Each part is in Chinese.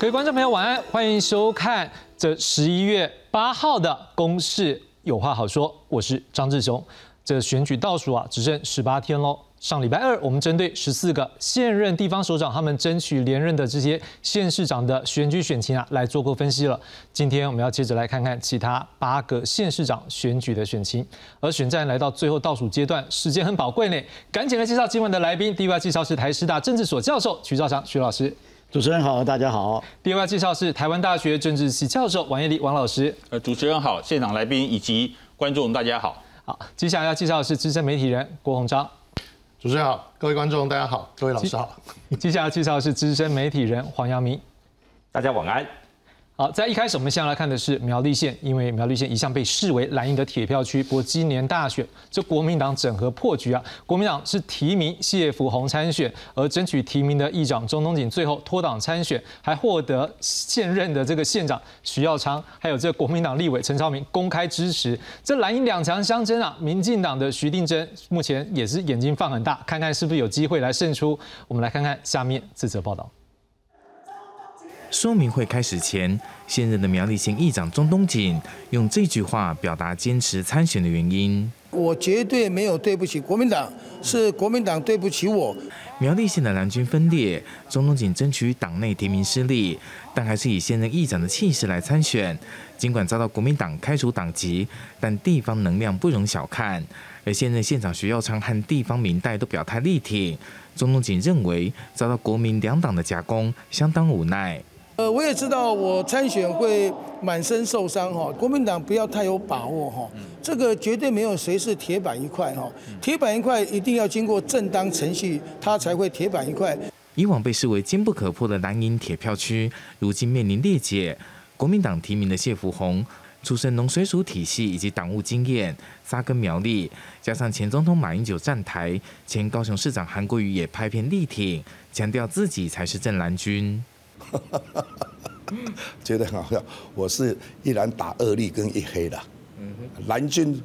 各位观众朋友，晚安，欢迎收看这十一月八号的《公事有话好说》，我是张志雄。这选举倒数啊，只剩十八天喽。上礼拜二，我们针对十四个现任地方首长他们争取连任的这些县市长的选举选情啊，来做过分析了。今天我们要接着来看看其他八个县市长选举的选情。而选战来到最后倒数阶段，时间很宝贵呢，赶紧来介绍今晚的来宾。第一位介绍是台师大政治所教授徐兆祥徐老师。主持人好，大家好。第二位介绍是台湾大学政治系教授王业立王老师。呃，主持人好，现场来宾以及观众大家好。好，接下来要介绍的是资深媒体人郭鸿章。主持人好，各位观众大家好，各位老师好。接下来介绍的是资深媒体人黄阳明。大家晚安。好，在一开始我们先来看的是苗栗县，因为苗栗县一向被视为蓝营的铁票区。不过今年大选，这国民党整合破局啊，国民党是提名谢福洪参选，而争取提名的议长钟东锦最后脱党参选，还获得现任的这个县长徐耀昌，还有这国民党立委陈超明公开支持。这蓝营两强相争啊，民进党的徐定珍目前也是眼睛放很大，看看是不是有机会来胜出。我们来看看下面这则报道。说明会开始前，现任的苗栗县议长钟东锦用这句话表达坚持参选的原因：我绝对没有对不起国民党，是国民党对不起我。苗栗县的蓝军分裂，钟东锦争取党内提名失利，但还是以现任议长的气势来参选。尽管遭到国民党开除党籍，但地方能量不容小看。而现任县长徐耀昌和地方民代都表态力挺。钟东锦认为遭到国民两党的夹攻，相当无奈。呃，我也知道我参选会满身受伤哈，国民党不要太有把握哈，这个绝对没有谁是铁板一块哈，铁板一块一定要经过正当程序，它才会铁板一块。以往被视为坚不可破的蓝营铁票区，如今面临裂解。国民党提名的谢福洪，出身农水署体系以及党务经验，扎根苗栗，加上前总统马英九站台，前高雄市长韩国瑜也拍片力挺，强调自己才是正蓝军。觉得很好笑，我是一蓝打二绿跟一黑的，蓝军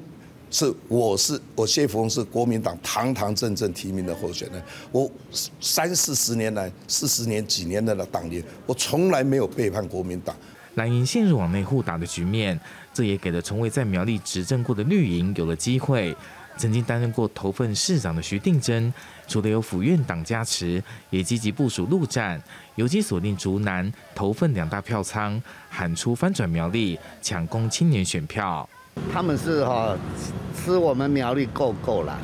是我是我谢福洪是国民党堂堂正正提名的候选人，我三四十年来四十年几年的党龄，我从来没有背叛国民党。蓝营陷入往内互打的局面，这也给了从未在苗栗执政过的绿营有了机会。曾经担任过头份市长的徐定珍，除了有府院党加持，也积极部署陆战，尤其锁定竹南、头份两大票仓，喊出翻转苗栗，抢攻青年选票。他们是哈吃我们苗栗够够了，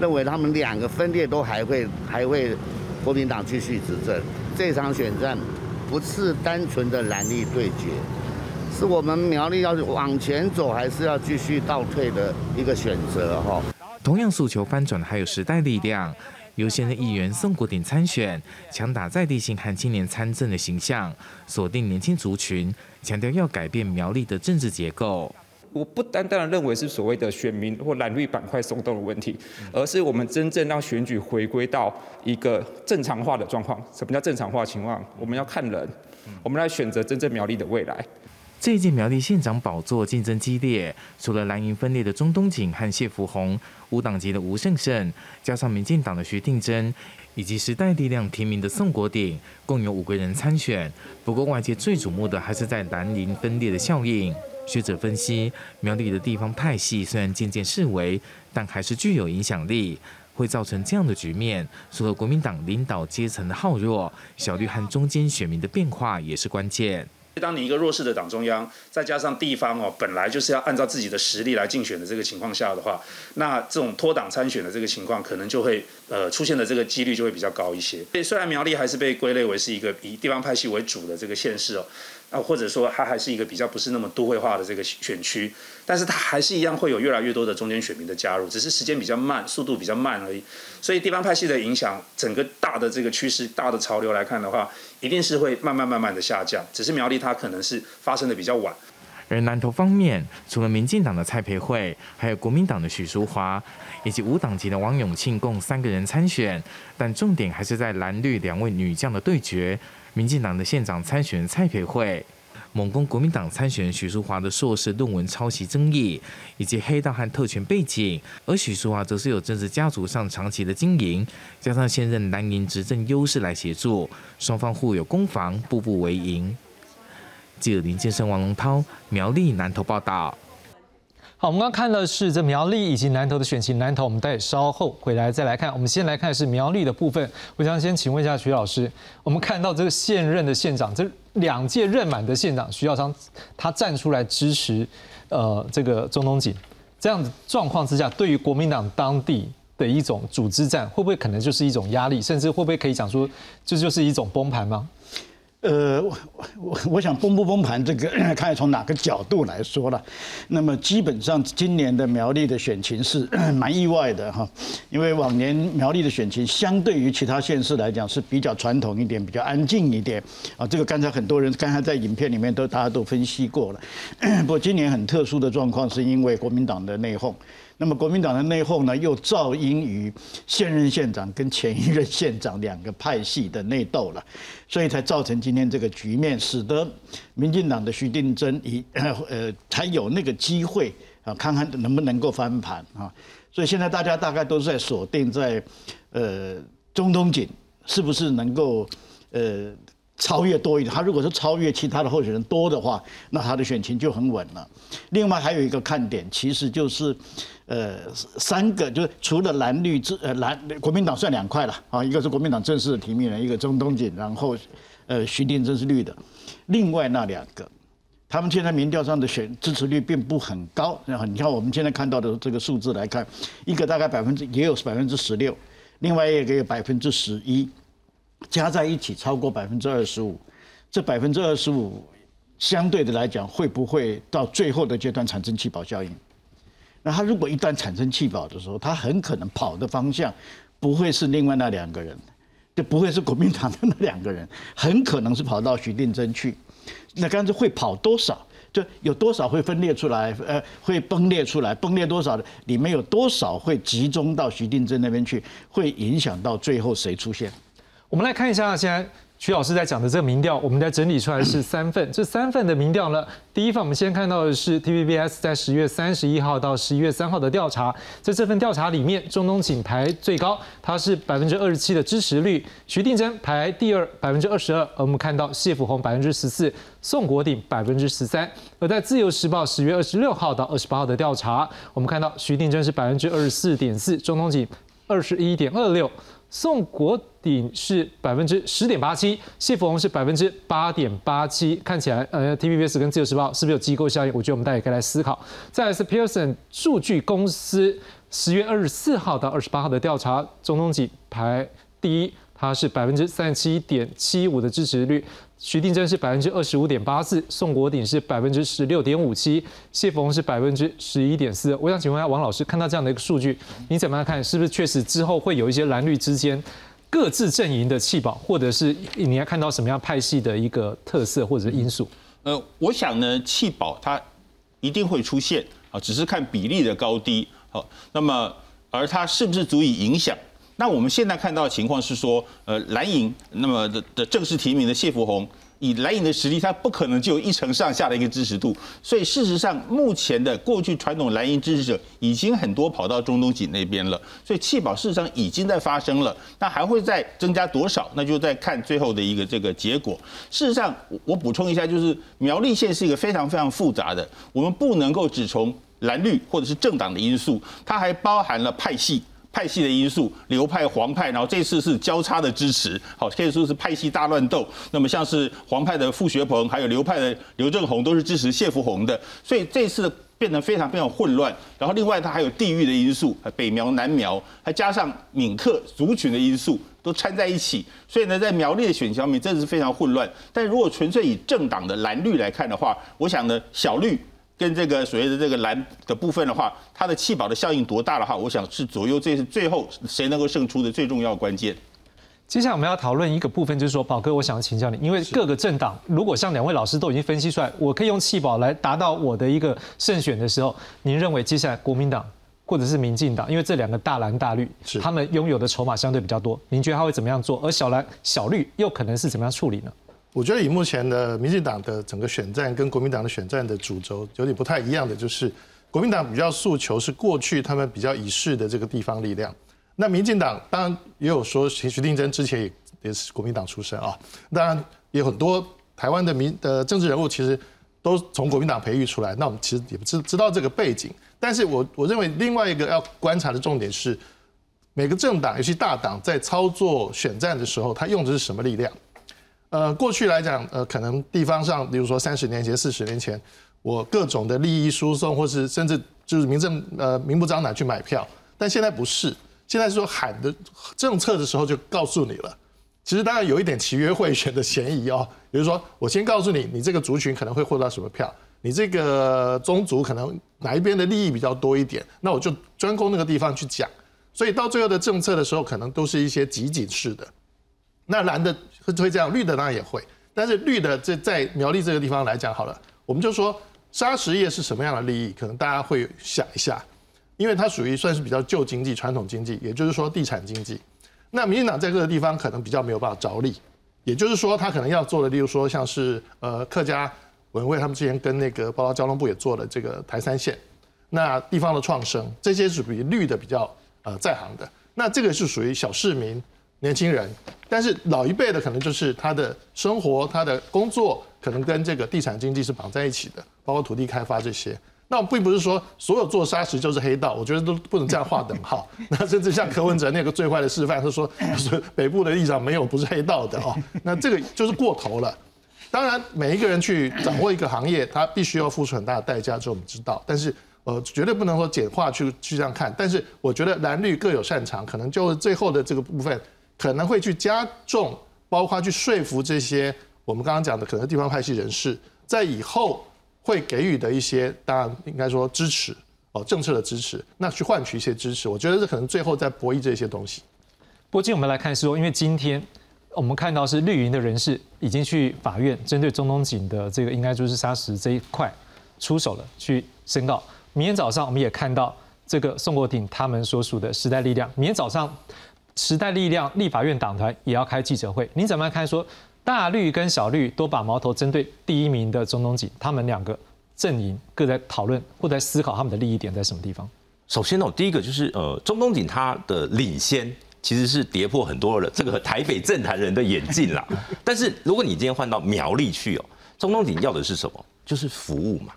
认为他们两个分裂都还会还会国民党继续执政。这场选战不是单纯的蓝绿对决。是我们苗栗要往前走，还是要继续倒退的一个选择哈。同样诉求翻转的还有时代力量，由现任议员宋国鼎参选，强打在地性和青年参政的形象，锁定年轻族群，强调要改变苗栗的政治结构。我不单单的认为是所谓的选民或蓝绿板块松动的问题，而是我们真正让选举回归到一个正常化的状况。什么叫正常化情况？我们要看人，我们来选择真正苗栗的未来。这一届苗栗县长宝座竞争激烈，除了蓝营分裂的中东锦和谢福洪，无党籍的吴胜胜，加上民进党的徐定珍，以及时代力量提名的宋国鼎，共有五个人参选。不过外界最瞩目的还是在蓝营分裂的效应。学者分析，苗栗的地方派系虽然渐渐式微，但还是具有影响力，会造成这样的局面。除了国民党领导阶层的好弱，小绿和中间选民的变化也是关键。当你一个弱势的党中央，再加上地方哦，本来就是要按照自己的实力来竞选的这个情况下的话，那这种脱党参选的这个情况，可能就会呃出现的这个几率就会比较高一些。所以虽然苗栗还是被归类为是一个以地方派系为主的这个县市哦。啊，或者说它还是一个比较不是那么都会化的这个选区，但是它还是一样会有越来越多的中间选民的加入，只是时间比较慢，速度比较慢而已。所以地方派系的影响，整个大的这个趋势、大的潮流来看的话，一定是会慢慢慢慢的下降。只是苗栗它可能是发生的比较晚。而南投方面，除了民进党的蔡培慧，还有国民党的许淑华，以及无党籍的王永庆，共三个人参选，但重点还是在蓝绿两位女将的对决。民进党的县长参选蔡培慧，猛攻国民党参选人许淑华的硕士论文抄袭争议，以及黑道和特权背景。而许淑华则是有政治家族上长期的经营，加上现任蓝营执政优势来协助，双方互有攻防，步步为营。记者林建生、王龙涛，苗栗南投报道。好，我们刚看的是这苗栗以及南投的选情，南投我们待稍后回来再来看。我们先来看是苗栗的部分。我想先请问一下徐老师，我们看到这个现任的县长，这两届任满的县长徐耀昌，他站出来支持呃这个中东锦，这样子状况之下，对于国民党当地的一种组织战，会不会可能就是一种压力，甚至会不会可以讲说，这就是一种崩盘吗？呃，我我我想崩不崩盘，这个 看从哪个角度来说了。那么基本上今年的苗栗的选情是 蛮意外的哈，因为往年苗栗的选情相对于其他县市来讲是比较传统一点，比较安静一点啊。这个刚才很多人刚才在影片里面都大家都分析过了。不过今年很特殊的状况是因为国民党的内讧。那么国民党的内讧呢，又噪音于现任县长跟前一任县长两个派系的内斗了，所以才造成今天这个局面，使得民进党的徐定珍以 呃才有那个机会啊，看看能不能够翻盘啊。所以现在大家大概都在锁定在呃中东锦是不是能够呃超越多一点。他如果是超越其他的候选人多的话，那他的选情就很稳了。另外还有一个看点，其实就是。呃，三个就是除了蓝绿之呃蓝国民党算两块了啊，一个是国民党正式的提名人，一个中东锦，然后呃徐定真是绿的，另外那两个，他们现在民调上的选支持率并不很高，然后你看我们现在看到的这个数字来看，一个大概百分之也有百分之十六，另外一个有百分之十一，加在一起超过百分之二十五，这百分之二十五相对的来讲，会不会到最后的阶段产生气保效应？那他如果一旦产生弃保的时候，他很可能跑的方向不会是另外那两个人，就不会是国民党的那两个人，很可能是跑到徐定珍去。那干脆会跑多少？就有多少会分裂出来？呃，会崩裂出来？崩裂多少的？里面有多少会集中到徐定珍那边去？会影响到最后谁出现？我们来看一下现在。徐老师在讲的这个民调，我们在整理出来是三份。这三份的民调呢，第一份我们先看到的是 TVBS 在十月三十一号到十一月三号的调查，在这份调查里面，中东锦排最高，它是百分之二十七的支持率，徐定珍排第二，百分之二十二。而我们看到谢富洪百分之十四，宋国鼎百分之十三。而在自由时报十月二十六号到二十八号的调查，我们看到徐定珍是百分之二十四点四，中东锦二十一点二六。宋国鼎是百分之十点八七，谢福洪是百分之八点八七，看起来呃，TVBS 跟自由时报是不是有机构效应？我觉得我们大家也可以来思考。再来是 Pearson 数据公司十月二十四号到二十八号的调查，中东锦排第一，它是百分之三十七点七五的支持率。徐定珍是百分之二十五点八四，宋国鼎是百分之十六点五七，谢峰是百分之十一点四。我想请问一下王老师，看到这样的一个数据，你怎么样看？是不是确实之后会有一些蓝绿之间各自阵营的弃保，或者是你要看到什么样派系的一个特色或者是因素？呃，我想呢，弃保它一定会出现啊，只是看比例的高低。好，那么而它是不是足以影响？那我们现在看到的情况是说，呃，蓝营那么的的正式提名的谢福洪，以蓝营的实力，他不可能就有一成上下的一个支持度。所以事实上，目前的过去传统蓝营支持者已经很多跑到中东锦那边了。所以弃保事实上已经在发生了。那还会再增加多少？那就再看最后的一个这个结果。事实上，我补充一下，就是苗栗县是一个非常非常复杂的，我们不能够只从蓝绿或者是政党的因素，它还包含了派系。派系的因素，流派、黄派，然后这次是交叉的支持，好，可以说是派系大乱斗。那么像是黄派的傅学鹏，还有流派的刘正宏，都是支持谢福洪的，所以这次变得非常非常混乱。然后另外它还有地域的因素，北苗、南苗，还加上闽客族群的因素，都掺在一起。所以呢，在苗栗的选情面真的是非常混乱。但如果纯粹以政党的蓝绿来看的话，我想呢，小绿。跟这个所谓的这个蓝的部分的话，它的气保的效应多大的话，我想是左右这是最后谁能够胜出的最重要关键。接下来我们要讨论一个部分，就是说宝哥，我想请教你，因为各个政党如果像两位老师都已经分析出来，我可以用气保来达到我的一个胜选的时候，您认为接下来国民党或者是民进党，因为这两个大蓝大绿，他们拥有的筹码相对比较多，您觉得他会怎么样做？而小蓝小绿又可能是怎么样处理呢？我觉得以目前的民进党的整个选战跟国民党的选战的主轴有点不太一样的，就是国民党比较诉求是过去他们比较已逝的这个地方力量。那民进党当然也有说徐徐定珍之前也也是国民党出身啊，当然也有很多台湾的民的政治人物其实都从国民党培育出来。那我们其实也不知知道这个背景，但是我我认为另外一个要观察的重点是，每个政党尤其大党在操作选战的时候，他用的是什么力量？呃，过去来讲，呃，可能地方上，比如说三十年前、四十年前，我各种的利益输送，或是甚至就是民政呃明目张胆去买票，但现在不是，现在是说喊的政策的时候就告诉你了。其实当然有一点契约贿选的嫌疑哦，比如说我先告诉你，你这个族群可能会获得什么票，你这个宗族可能哪一边的利益比较多一点，那我就专攻那个地方去讲。所以到最后的政策的时候，可能都是一些集锦式的。那蓝的会会这样，绿的当然也会，但是绿的这在苗栗这个地方来讲好了，我们就说砂石业是什么样的利益，可能大家会想一下，因为它属于算是比较旧经济、传统经济，也就是说地产经济。那民进党在这个地方可能比较没有办法着力，也就是说他可能要做的，例如说像是呃客家文会，他们之前跟那个包括交通部也做了这个台三线，那地方的创生这些是属于绿的比较呃在行的，那这个是属于小市民。年轻人，但是老一辈的可能就是他的生活、他的工作，可能跟这个地产经济是绑在一起的，包括土地开发这些。那我并不是说所有做砂石就是黑道，我觉得都不能这样划等号。那甚至像柯文哲那个最坏的示范，他说是 北部的立场没有不是黑道的哦，那这个就是过头了。当然，每一个人去掌握一个行业，他必须要付出很大的代价，这我们知道。但是呃，绝对不能说简化去去这样看。但是我觉得蓝绿各有擅长，可能就最后的这个部分。可能会去加重，包括去说服这些我们刚刚讲的可能地方派系人士，在以后会给予的一些，当然应该说支持哦，政策的支持，那去换取一些支持，我觉得这可能最后在博弈这些东西。不过，今天我们来看说，因为今天我们看到是绿营的人士已经去法院针对中东锦的这个应该就是砂石这一块出手了，去申告。明天早上我们也看到这个宋国鼎他们所属的时代力量，明天早上。时代力量立法院党团也要开记者会，你怎么看？说大绿跟小绿都把矛头针对第一名的中东锦，他们两个阵营各在讨论或在思考他们的利益点在什么地方？首先呢，第一个就是呃，中东锦他的领先其实是跌破很多的这个台北政坛人的眼镜啦。但是如果你今天换到苗栗去哦，中东锦要的是什么？就是服务嘛。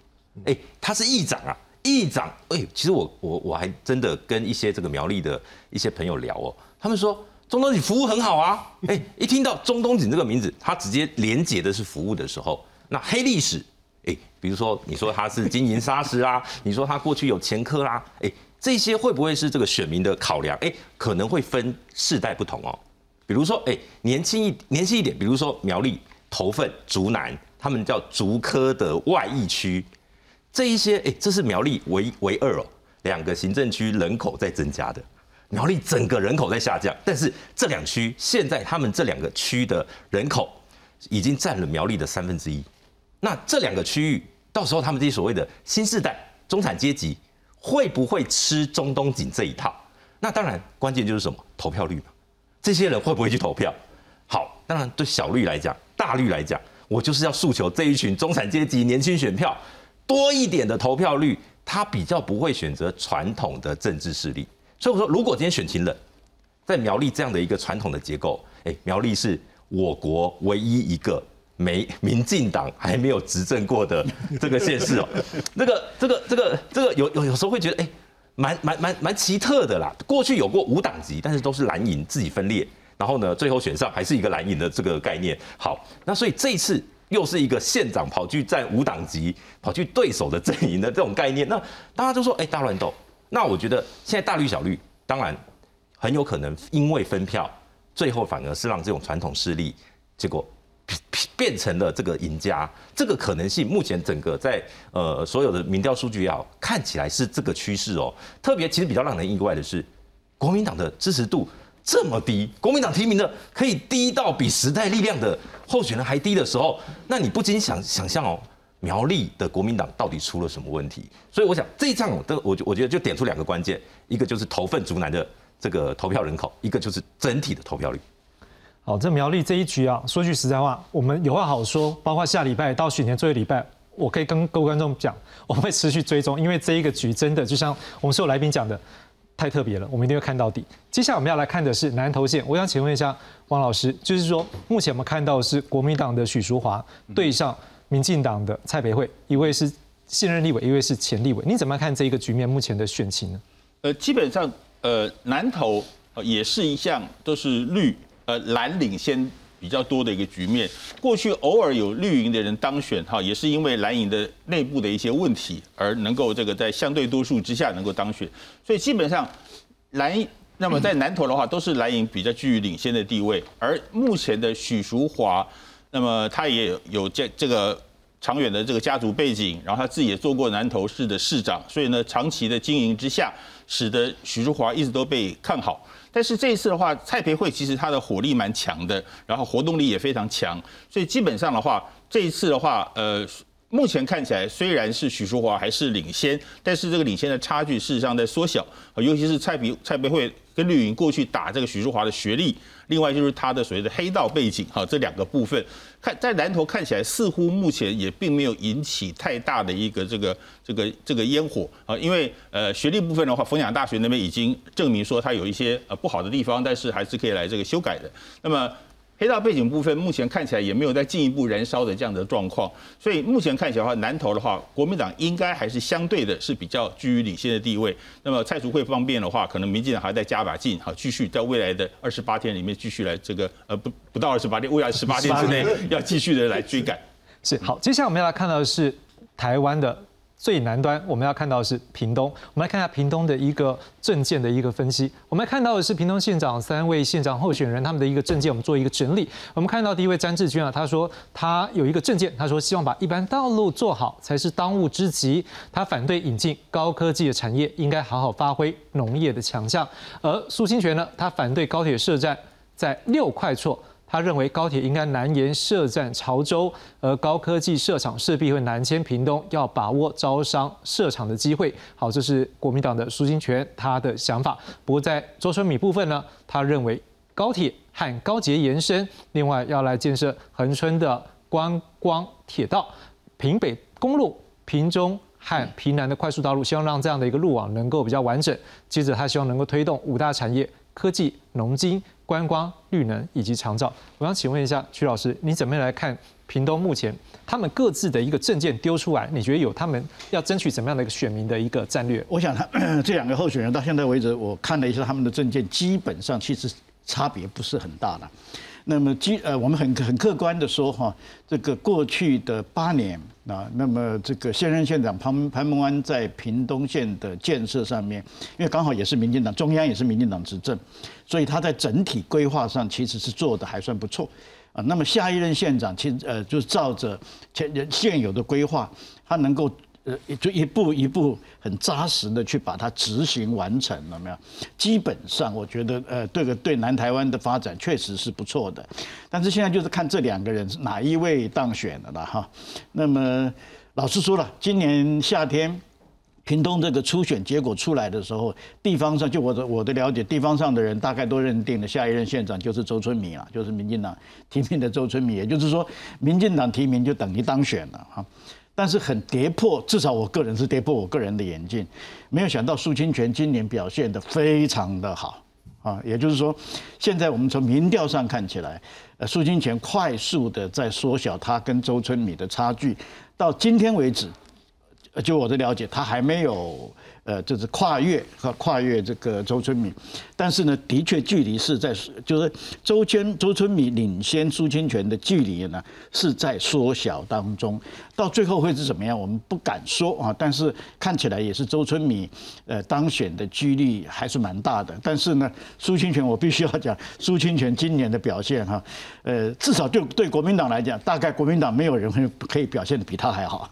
哎，他是议长啊，议长哎，其实我我我还真的跟一些这个苗栗的一些朋友聊哦。他们说中东锦服务很好啊，哎，一听到中东锦这个名字，他直接连接的是服务的时候，那黑历史，哎，比如说你说他是经营砂石啊，你说他过去有前科啦，哎，这些会不会是这个选民的考量？哎，可能会分世代不同哦。比如说，哎，年轻一年轻一点，比如说苗栗头份竹南，他们叫竹科的外溢区，这一些，哎，这是苗栗唯唯二哦，两个行政区人口在增加的。苗栗整个人口在下降，但是这两区现在他们这两个区的人口已经占了苗栗的三分之一。那这两个区域到时候他们这些所谓的新世代中产阶级会不会吃中东锦这一套？那当然关键就是什么投票率嘛。这些人会不会去投票？好，当然对小绿来讲，大绿来讲，我就是要诉求这一群中产阶级年轻选票多一点的投票率，他比较不会选择传统的政治势力。所以我说，如果今天选情冷，在苗栗这样的一个传统的结构，哎，苗栗是我国唯一一个没民进党还没有执政过的这个县市哦。那个、这个、这个、这个有有有时候会觉得，哎，蛮蛮蛮蛮奇特的啦。过去有过五党籍，但是都是蓝营自己分裂，然后呢，最后选上还是一个蓝营的这个概念。好，那所以这一次又是一个县长跑去占五党籍，跑去对手的阵营的这种概念，那大家就说，哎，大乱斗。那我觉得现在大绿小绿，当然很有可能因为分票，最后反而是让这种传统势力结果变成了这个赢家。这个可能性目前整个在呃所有的民调数据也好，看起来是这个趋势哦。特别其实比较让人意外的是，国民党的支持度这么低，国民党提名的可以低到比时代力量的候选人还低的时候，那你不禁想想象哦。苗栗的国民党到底出了什么问题？所以我想这一仗都，我我觉得就点出两个关键，一个就是投份竹南的这个投票人口，一个就是整体的投票率。好，这苗栗这一局啊，说句实在话，我们有话好说，包括下礼拜到选前最后一礼拜，我可以跟各位观众讲，我们会持续追踪，因为这一个局真的就像我们所有来宾讲的，太特别了，我们一定会看到底。接下来我们要来看的是南投县，我想请问一下王老师，就是说目前我们看到是国民党的许淑华对上民进党的蔡培慧，一位是现任立委，一位是前立委，你怎么看这一个局面目前的选情呢？呃，基本上呃南投也是一向都是绿。呃，蓝领先比较多的一个局面。过去偶尔有绿营的人当选，哈，也是因为蓝营的内部的一些问题，而能够这个在相对多数之下能够当选。所以基本上蓝，那么在南投的话，都是蓝营比较居于领先的地位。而目前的许淑华，那么他也有这这个长远的这个家族背景，然后他自己也做过南投市的市长，所以呢，长期的经营之下，使得许淑华一直都被看好。但是这一次的话，蔡培慧其实他的火力蛮强的，然后活动力也非常强，所以基本上的话，这一次的话，呃，目前看起来虽然是许淑华还是领先，但是这个领先的差距事实上在缩小，尤其是蔡培蔡培慧跟绿营过去打这个许淑华的学历，另外就是他的所谓的黑道背景，哈，这两个部分。看在南头看起来似乎目前也并没有引起太大的一个这个这个这个烟火啊，因为呃学历部分的话，逢甲大学那边已经证明说它有一些呃不好的地方，但是还是可以来这个修改的。那么。黑道背景部分目前看起来也没有在进一步燃烧的这样的状况，所以目前看起来的话，南投的话，国民党应该还是相对的是比较居于领先的地位。那么蔡淑慧方面的话，可能民进党还在加把劲，好，继续在未来的二十八天里面继续来这个呃不不到二十八天，未来十八天之内要继续的来追赶。是好，接下来我们要来看到的是台湾的。最南端我们要看到的是屏东，我们来看一下屏东的一个政见的一个分析。我们看到的是屏东县长三位县长候选人他们的一个政见，我们做一个整理。我们看到第一位詹志军啊，他说他有一个政见，他说希望把一般道路做好才是当务之急。他反对引进高科技的产业，应该好好发挥农业的强项。而苏清泉呢，他反对高铁设站在六块厝。他认为高铁应该南延设站潮州，而高科技设厂势必会南迁屏东，要把握招商设厂的机会。好，这是国民党的苏金泉他的想法。不过在周春米部分呢，他认为高铁和高捷延伸，另外要来建设恒春的观光铁道、平北公路、平中和平南的快速道路，希望让这样的一个路网能够比较完整。接着他希望能够推动五大产业：科技、农经。观光、绿能以及长照，我想请问一下徐老师，你怎么样来看屏东目前他们各自的一个证件丢出来？你觉得有他们要争取怎么样的一个选民的一个战略？我想他 这两个候选人到现在为止，我看了一下他们的证件，基本上其实差别不是很大的。那么，基呃，我们很很客观的说哈，这个过去的八年啊，那么这个现任县长潘潘孟安在屏东县的建设上面，因为刚好也是民进党中央也是民进党执政，所以他在整体规划上其实是做的还算不错啊。那么下一任县长其实呃，就是照着前现有的规划，他能够。呃，就一步一步很扎实的去把它执行完成了没有？基本上我觉得，呃，这个对南台湾的发展确实是不错的。但是现在就是看这两个人哪一位当选了了哈。那么老实说了，今年夏天屏东这个初选结果出来的时候，地方上就我的我的了解，地方上的人大概都认定了下一任县长就是周春米了，就是民进党提名的周春米，也就是说，民进党提名就等于当选了哈。但是很跌破，至少我个人是跌破我个人的眼镜。没有想到苏清泉今年表现的非常的好啊，也就是说，现在我们从民调上看起来，呃，苏清泉快速的在缩小他跟周春米的差距。到今天为止，就我的了解，他还没有。呃，就是跨越和跨越这个周春米，但是呢，的确距离是在，就是周千周春米领先苏清泉的距离呢是在缩小当中，到最后会是怎么样，我们不敢说啊，但是看起来也是周春米呃当选的几率还是蛮大的，但是呢，苏清泉我必须要讲，苏清泉今年的表现哈，呃，至少就对国民党来讲，大概国民党没有人会可以表现的比他还好。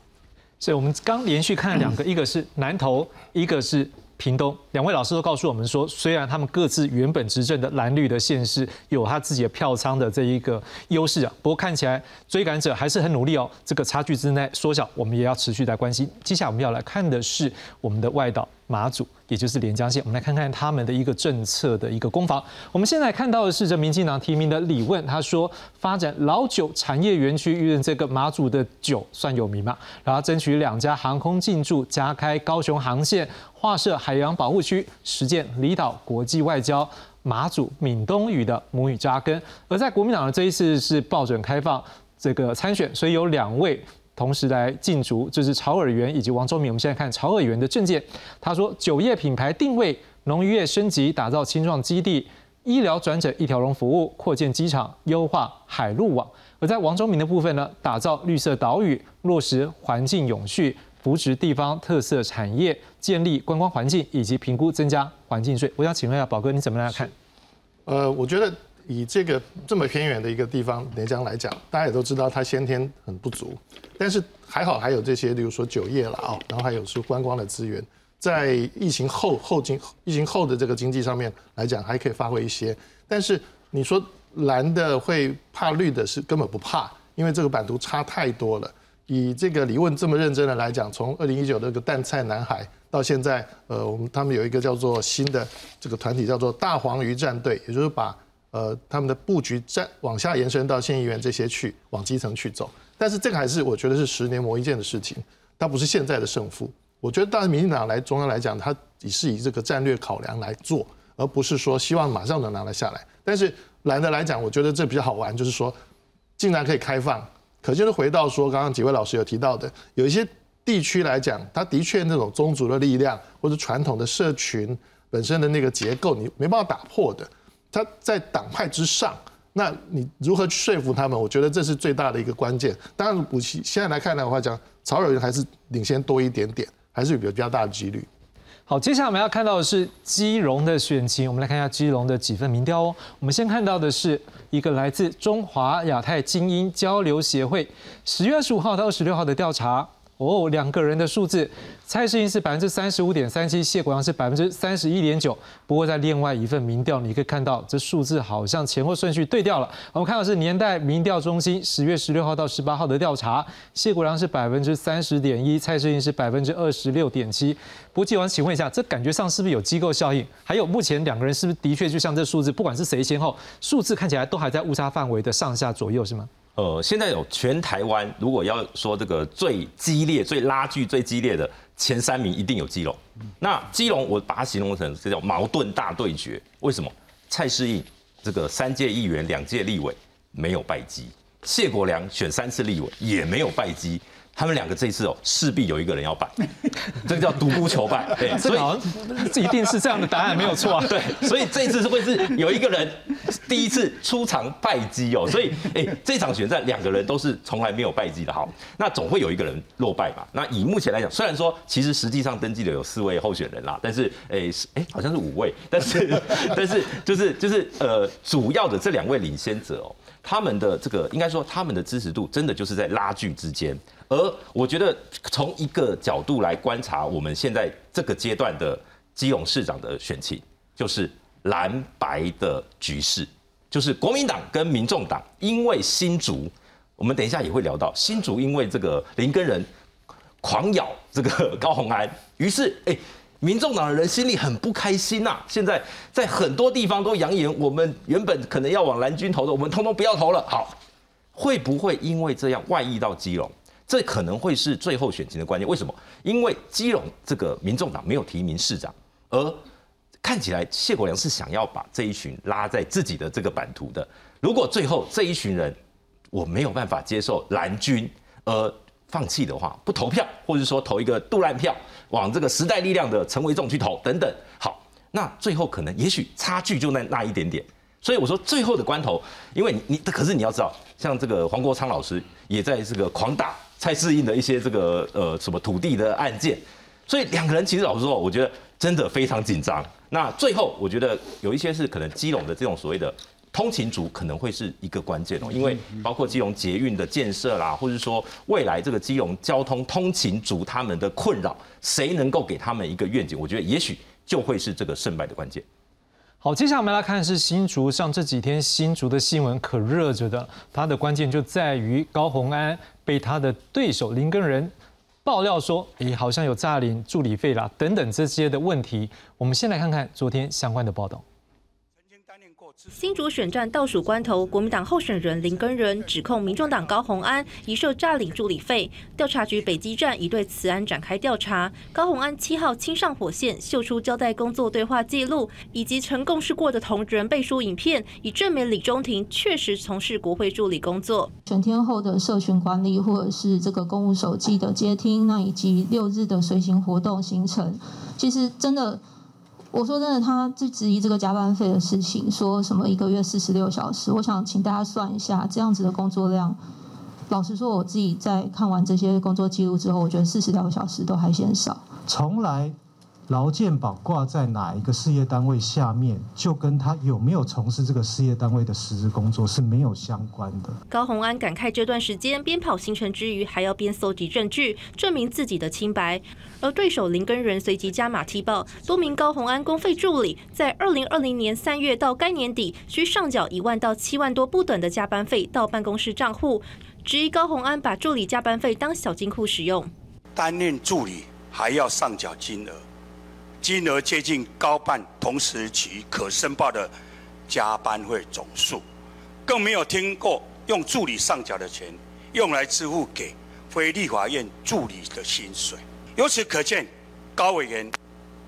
所以我们刚连续看了两个，一个是南投，一个是屏东。两位老师都告诉我们说，虽然他们各自原本执政的蓝绿的县市有他自己的票仓的这一个优势啊，不过看起来追赶者还是很努力哦。这个差距之内缩小，我们也要持续来关心。接下来我们要来看的是我们的外岛马祖。也就是连江县。我们来看看他们的一个政策的一个攻防。我们现在看到的是这民进党提名的李问，他说发展老酒产业园区，因为这个马祖的酒算有名嘛，然后争取两家航空进驻，加开高雄航线，划设海洋保护区，实践离岛国际外交。马祖闽东语的母语扎根。而在国民党的这一次是抱准开放这个参选，所以有两位。同时来进驻，就是曹尔元以及王忠明。我们现在看曹尔元的证件，他说酒业品牌定位，农业升级，打造青壮基地，医疗转诊一条龙服务，扩建机场，优化海陆网。而在王忠明的部分呢，打造绿色岛屿，落实环境永续，扶持地方特色产业，建立观光环境，以及评估增加环境税。我想请问一下宝哥，你怎么来看？呃，我觉得。以这个这么偏远的一个地方连江来讲，大家也都知道它先天很不足，但是还好还有这些，比如说酒业了啊，然后还有说观光的资源，在疫情后后经疫情后的这个经济上面来讲，还可以发挥一些。但是你说蓝的会怕绿的，是根本不怕，因为这个版图差太多了。以这个李问这么认真的来讲，从二零一九那个淡菜南海到现在，呃，我们他们有一个叫做新的这个团体，叫做大黄鱼战队，也就是把。呃，他们的布局再往下延伸到县议员这些去，往基层去走。但是这个还是我觉得是十年磨一剑的事情，它不是现在的胜负。我觉得当然民进党来中央来讲，它也是以这个战略考量来做，而不是说希望马上能拿得下来。但是蓝的来讲，我觉得这比较好玩，就是说竟然可以开放。可就是回到说刚刚几位老师有提到的，有一些地区来讲，它的确那种宗族的力量或者传统的社群本身的那个结构，你没办法打破的。他在党派之上，那你如何去说服他们？我觉得这是最大的一个关键。当然，武器现在来看的话，讲曹尔元还是领先多一点点，还是有比较大的几率。好，接下来我们要看到的是基隆的选情，我们来看一下基隆的几份民调哦。我们先看到的是一个来自中华亚太精英交流协会十月二十五号到二十六号的调查。哦，两个人的数字，蔡世英是百分之三十五点三七，谢国良是百分之三十一点九。不过在另外一份民调，你可以看到这数字好像前后顺序对调了。我们看到是年代民调中心十月十六号到十八号的调查，谢国良是百分之三十点一，蔡世英是百分之二十六点七。不过纪王，请问一下，这感觉上是不是有机构效应？还有目前两个人是不是的确就像这数字，不管是谁先后，数字看起来都还在误差范围的上下左右，是吗？呃，现在有全台湾，如果要说这个最激烈、最拉锯、最激烈的前三名，一定有基隆。那基隆，我把它形容成这叫矛盾大对决。为什么？蔡适应这个三届议员、两届立委没有败绩，谢国良选三次立委也没有败绩。他们两个这一次哦，势必有一个人要败，这个叫独孤求败。对，所以一定是这样的答案没有错啊。对，所以这一次是会是有一个人第一次出场败绩哦。所以，哎，这场选战两个人都是从来没有败绩的。好，那总会有一个人落败嘛。那以目前来讲，虽然说其实实际上登记的有四位候选人啦，但是，哎，哎，好像是五位，但是，但是就是就是呃，主要的这两位领先者哦，他们的这个应该说他们的支持度真的就是在拉锯之间。而我觉得从一个角度来观察，我们现在这个阶段的基隆市长的选情，就是蓝白的局势，就是国民党跟民众党，因为新竹，我们等一下也会聊到新竹，因为这个林根人狂咬这个高鸿安，于是哎，民众党的人心里很不开心呐。现在在很多地方都扬言，我们原本可能要往蓝军投的，我们通通不要投了。好，会不会因为这样外溢到基隆？这可能会是最后选情的关键。为什么？因为基隆这个民众党没有提名市长，而看起来谢国良是想要把这一群拉在自己的这个版图的。如果最后这一群人我没有办法接受蓝军而放弃的话，不投票，或者说投一个杜烂票，往这个时代力量的陈维仲去投等等，好，那最后可能也许差距就那那一点点。所以我说最后的关头，因为你可是你要知道，像这个黄国昌老师也在这个狂打。蔡适应的一些这个呃什么土地的案件，所以两个人其实老实说，我觉得真的非常紧张。那最后我觉得有一些是可能基隆的这种所谓的通勤族可能会是一个关键哦，因为包括基隆捷运的建设啦，或者说未来这个基隆交通通勤族他们的困扰，谁能够给他们一个愿景，我觉得也许就会是这个胜败的关键。好，接下来我们来看是新竹，像这几天新竹的新闻可热着的，它的关键就在于高鸿安被他的对手林根仁爆料说，诶，好像有诈领助理费啦，等等这些的问题。我们先来看看昨天相关的报道。新竹选战倒数关头，国民党候选人林根仁指控民众党高虹安疑受诈领助理费。调查局北基站已对此案展开调查。高虹安七号亲上火线，秀出交代工作对话记录以及曾共事过的同仁背书影片，以证明李中庭确实从事国会助理工作。全天候的社群管理，或者是这个公务手机的接听，那以及六日的随行活动行程，其实真的。我说真的，他就质疑这个加班费的事情，说什么一个月四十六小时。我想请大家算一下，这样子的工作量，老实说，我自己在看完这些工作记录之后，我觉得四十六个小时都还嫌少。从来。劳健保挂在哪一个事业单位下面，就跟他有没有从事这个事业单位的实质工作是没有相关的。高鸿安感慨，这段时间边跑行程之余，还要边搜集证据，证明自己的清白。而对手林根仁随即加码踢爆，多名高鸿安公费助理在二零二零年三月到该年底，需上缴一万到七万多不等的加班费到办公室账户，质疑高鸿安把助理加班费当小金库使用。担任助理还要上缴金额。金额接近高办同时期可申报的加班费总数，更没有听过用助理上缴的钱用来支付给非立法院助理的薪水。由此可见，高委员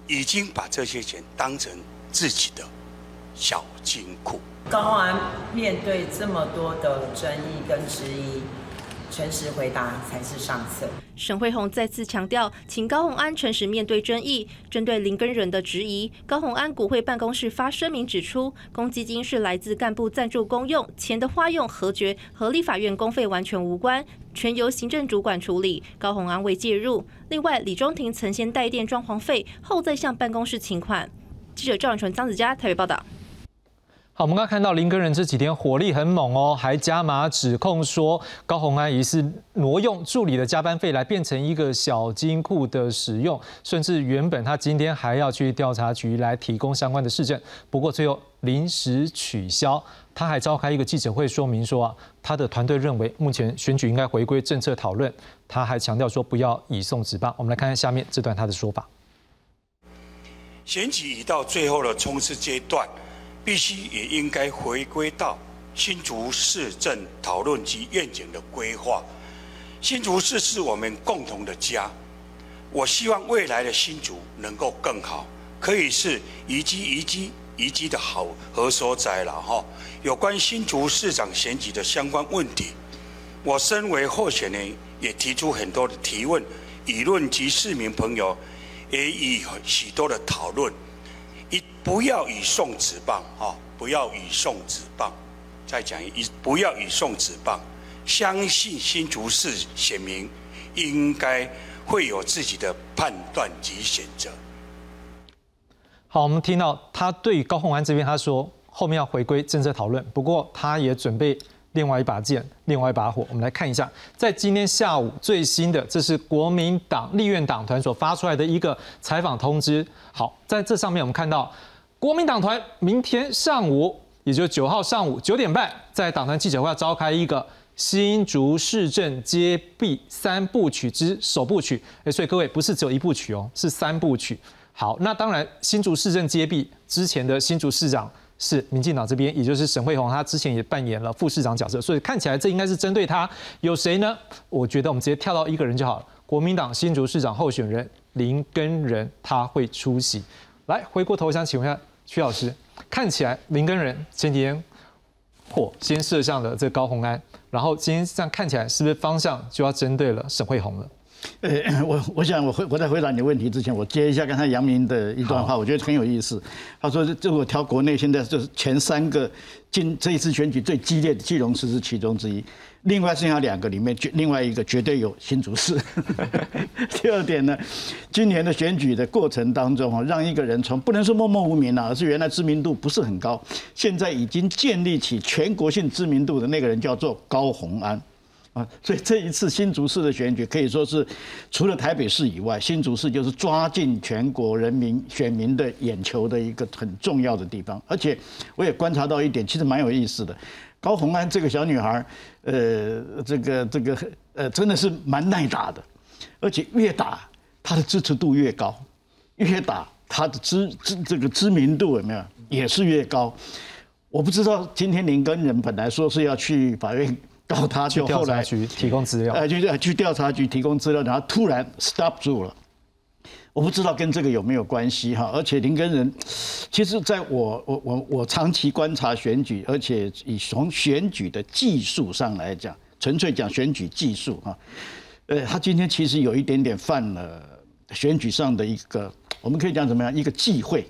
已经把这些钱当成自己的小金库。高安面对这么多的争议跟质疑。诚实回答才是上策。沈惠宏再次强调，请高鸿安诚实面对争议。针对林根仁的质疑，高鸿安股会办公室发声明指出，公积金是来自干部赞助公用，钱的花用核决和立法院公费完全无关，全由行政主管处理，高鸿安未介入。另外，李中庭曾先代垫装潢费，后再向办公室请款。记者赵永纯、张子佳台北报道。我们刚看到林根人这几天火力很猛哦，还加码指控说高鸿安疑似挪用助理的加班费来变成一个小金库的使用，甚至原本他今天还要去调查局来提供相关的事证，不过最后临时取消。他还召开一个记者会说明说啊，他的团队认为目前选举应该回归政策讨论，他还强调说不要以送纸棒。我们来看看下面这段他的说法：选举已到最后的冲刺阶段。必须也应该回归到新竹市政讨论及愿景的规划。新竹市是我们共同的家，我希望未来的新竹能够更好，可以是宜居宜居宜居的好和所在了哈。有关新竹市长选举的相关问题，我身为候选人也提出很多的提问，舆论及市民朋友也以许多的讨论。一不要以送纸棒啊！不要以送纸棒。再讲一，不要以送纸棒。相信新竹市选民应该会有自己的判断及选择。好，我们听到他对高鸿安这边他说后面要回归政策讨论，不过他也准备。另外一把剑，另外一把火，我们来看一下，在今天下午最新的，这是国民党立院党团所发出来的一个采访通知。好，在这上面我们看到，国民党团明天上午，也就是九号上午九点半，在党团记者会要召开一个新竹市政接臂三部曲之首部曲。哎，所以各位不是只有一部曲哦，是三部曲。好，那当然新竹市政接臂之前的新竹市长。是民进党这边，也就是沈惠宏，他之前也扮演了副市长角色，所以看起来这应该是针对他。有谁呢？我觉得我们直接跳到一个人就好了。国民党新竹市长候选人林根仁他会出席。来，回过头想请问一下曲老师，看起来林根仁前几天火先射向了这高鸿安，然后今天这样看起来是不是方向就要针对了沈惠宏了？呃，我我想我回我在回答你问题之前，我接一下刚才杨明的一段话，我觉得很有意思。他说，这我挑国内现在就是前三个今这一次选举最激烈的基隆市是其中之一，另外剩下两个里面，绝另外一个绝对有新竹市。第二点呢，今年的选举的过程当中啊，让一个人从不能说默默无名啊，而是原来知名度不是很高，现在已经建立起全国性知名度的那个人叫做高鸿安。啊，所以这一次新竹市的选举可以说是除了台北市以外，新竹市就是抓进全国人民选民的眼球的一个很重要的地方。而且我也观察到一点，其实蛮有意思的。高红安这个小女孩，呃，这个这个呃，真的是蛮耐打的。而且越打她的支持度越高，越打她的知知这个知名度有没有也是越高。我不知道今天林根人本来说是要去法院告他，就后来去提供资料，呃，就是去调查局提供资料，然后突然 stop 住了。我不知道跟这个有没有关系哈，而且林根人，其实在我我我我长期观察选举，而且以从选举的技术上来讲，纯粹讲选举技术哈，呃，他今天其实有一点点犯了选举上的一个，我们可以讲怎么样一个忌讳。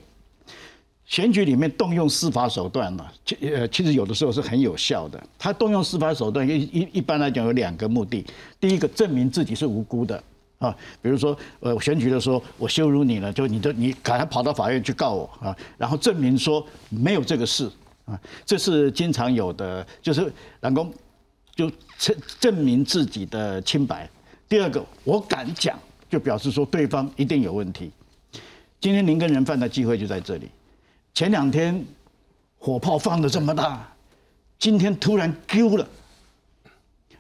选举里面动用司法手段呢，其呃其实有的时候是很有效的。他动用司法手段一一一般来讲有两个目的，第一个证明自己是无辜的。啊，比如说，呃，选举的时候我羞辱你了，就你就你赶快跑到法院去告我啊，然后证明说没有这个事啊，这是经常有的，就是南宫就证证明自己的清白。第二个，我敢讲，就表示说对方一定有问题。今天您跟人犯的机会就在这里，前两天火炮放的这么大，今天突然丢了。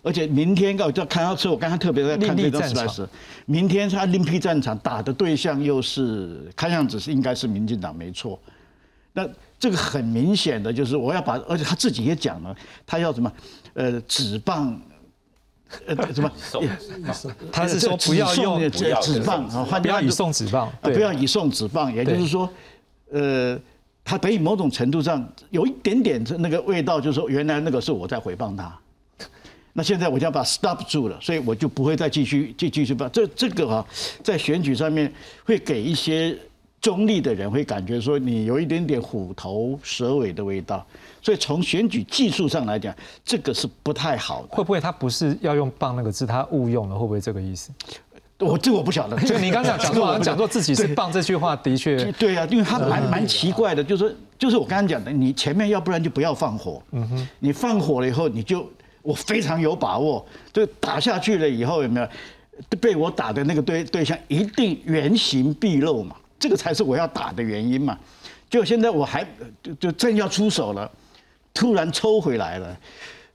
而且明天要要看到车，我刚刚特别在看这张 s 明天他另辟战场打的对象又是看样子是应该是民进党没错。那这个很明显的就是我要把，而且他自己也讲了，他要什么？呃，纸棒，呃，什么？他是说不要用纸棒啊，不要以送纸棒，不要以送纸棒，也就是说，呃，他等于某种程度上有一点点那个味道，就是说原来那个是我在诽谤他。那现在我就要把 stop 住了，所以我就不会再继续继继续把这这个啊，在选举上面会给一些中立的人会感觉说你有一点点虎头蛇尾的味道，所以从选举技术上来讲，这个是不太好的。会不会他不是要用“棒”那个字，他误用了？会不会这个意思？我这我不晓得。就你刚讲讲说讲做自己是“棒”这句话，的确对啊，因为他蛮蛮奇怪的，就是就是我刚刚讲的，你前面要不然就不要放火，嗯哼，你放火了以后你就。我非常有把握，就打下去了以后有没有被我打的那个对对象一定原形毕露嘛？这个才是我要打的原因嘛。就现在我还就就正要出手了，突然抽回来了，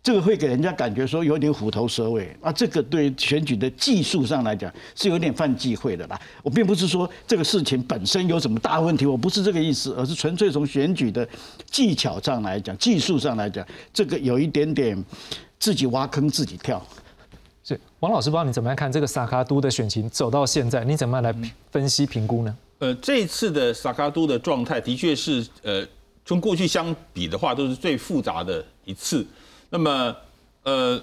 这个会给人家感觉说有点虎头蛇尾啊。这个对选举的技术上来讲是有点犯忌讳的啦。我并不是说这个事情本身有什么大问题，我不是这个意思，而是纯粹从选举的技巧上来讲、技术上来讲，这个有一点点。自己挖坑自己跳，是王老师，不知道你怎么样看这个萨卡都的选情走到现在，你怎么样来分析评估呢？呃，这一次的萨卡都的状态的确是，呃，从过去相比的话，都是最复杂的一次。那么，呃，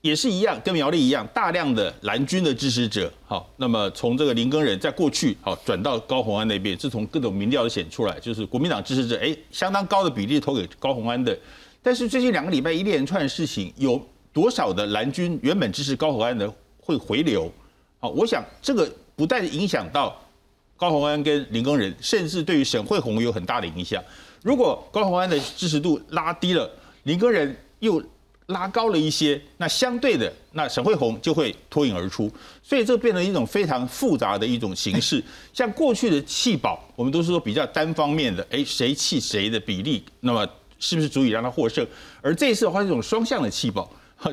也是一样，跟苗栗一样，大量的蓝军的支持者，好，那么从这个林根人在过去好转到高鸿安那边，是从各种民调都显出来，就是国民党支持者，哎，相当高的比例投给高鸿安的。但是最近两个礼拜一连串的事情，有多少的蓝军原本支持高鸿安的会回流？好，我想这个不但影响到高鸿安跟林耕仁，甚至对于沈惠宏有很大的影响。如果高鸿安的支持度拉低了，林耕仁又拉高了一些，那相对的，那沈惠宏就会脱颖而出。所以这变成一种非常复杂的一种形式。像过去的弃保，我们都是说比较单方面的，哎，谁弃谁的比例，那么。是不是足以让他获胜？而这一次的话，是一种双向的气保，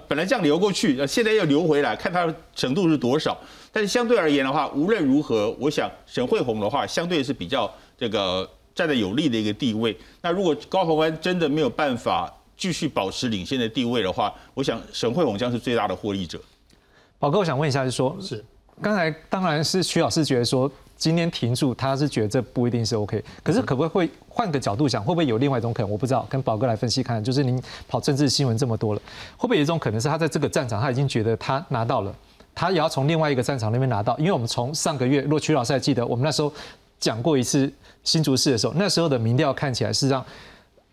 本来这样流过去，现在要流回来，看它的程度是多少。但是相对而言的话，无论如何，我想沈惠宏的话，相对是比较这个站在有利的一个地位。那如果高鸿安真的没有办法继续保持领先的地位的话，我想沈惠宏将是最大的获利者。宝哥，我想问一下，是说，是刚才当然是徐老师觉得说。今天停住，他是觉得这不一定是 OK，可是可不可以会换个角度想，会不会有另外一种可能？我不知道，跟宝哥来分析看。就是您跑政治新闻这么多了，会不会有一种可能是他在这个战场他已经觉得他拿到了，他也要从另外一个战场那边拿到？因为我们从上个月，若曲老师还记得，我们那时候讲过一次新竹市的时候，那时候的民调看起来是让。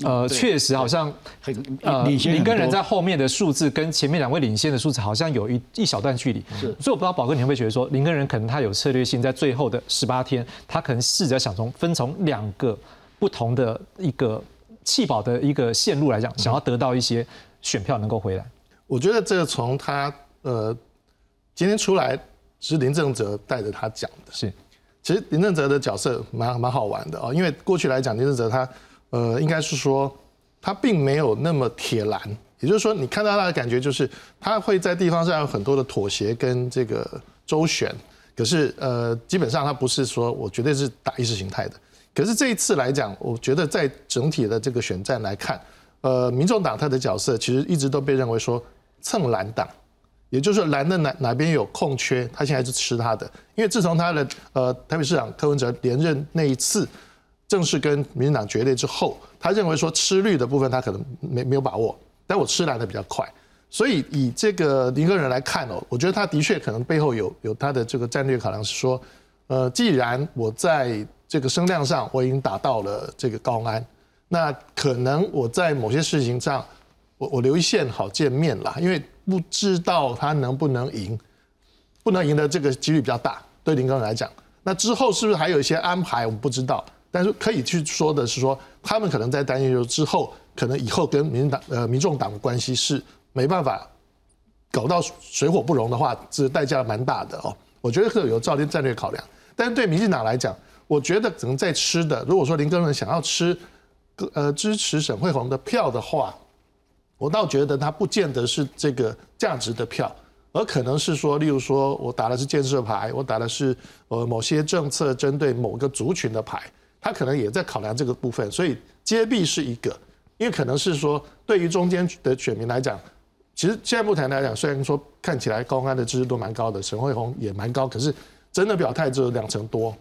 呃，确实好像很呃，林根人在后面的数字跟前面两位领先的数字好像有一一小段距离。是，所以我不知道宝哥你会不会觉得说，林根人可能他有策略性，在最后的十八天，他可能试着想从分从两个不同的一个弃保的一个线路来讲，想要得到一些选票能够回来。我觉得这个从他呃今天出来是林正哲带着他讲的。是，其实林正哲的角色蛮蛮好玩的哦，因为过去来讲林正哲他。呃，应该是说他并没有那么铁蓝也就是说，你看到他的感觉就是他会在地方上有很多的妥协跟这个周旋，可是呃，基本上他不是说我绝对是打意识形态的。可是这一次来讲，我觉得在整体的这个选战来看，呃，民众党他的角色其实一直都被认为说蹭蓝党，也就是说蓝的哪哪边有空缺，他现在是吃他的。因为自从他的呃台北市长柯文哲连任那一次正式跟民进党决裂之后，他认为说吃绿的部分他可能没没有把握，但我吃蓝的比较快。所以以这个林个人来看哦，我觉得他的确可能背后有有他的这个战略考量，是说，呃，既然我在这个声量上我已经达到了这个高安，那可能我在某些事情上，我我留一线好见面啦，因为不知道他能不能赢，不能赢的这个几率比较大，对林根来讲。那之后是不是还有一些安排，我们不知道。但是可以去说的是说，他们可能在担心，就之后可能以后跟民党呃民众党的关系是没办法搞到水火不容的话，这代价蛮大的哦。我觉得是有照定战略考量，但是对民进党来讲。我觉得可能在吃的，如果说林根人想要吃，呃，支持沈惠宏的票的话，我倒觉得他不见得是这个价值的票，而可能是说，例如说我打的是建设牌，我打的是呃某些政策针对某个族群的牌，他可能也在考量这个部分，所以揭弊是一个，因为可能是说对于中间的选民来讲，其实现在目前来讲，虽然说看起来高安的支持度蛮高的，陈慧宏也蛮高，可是真的表态只有两成多。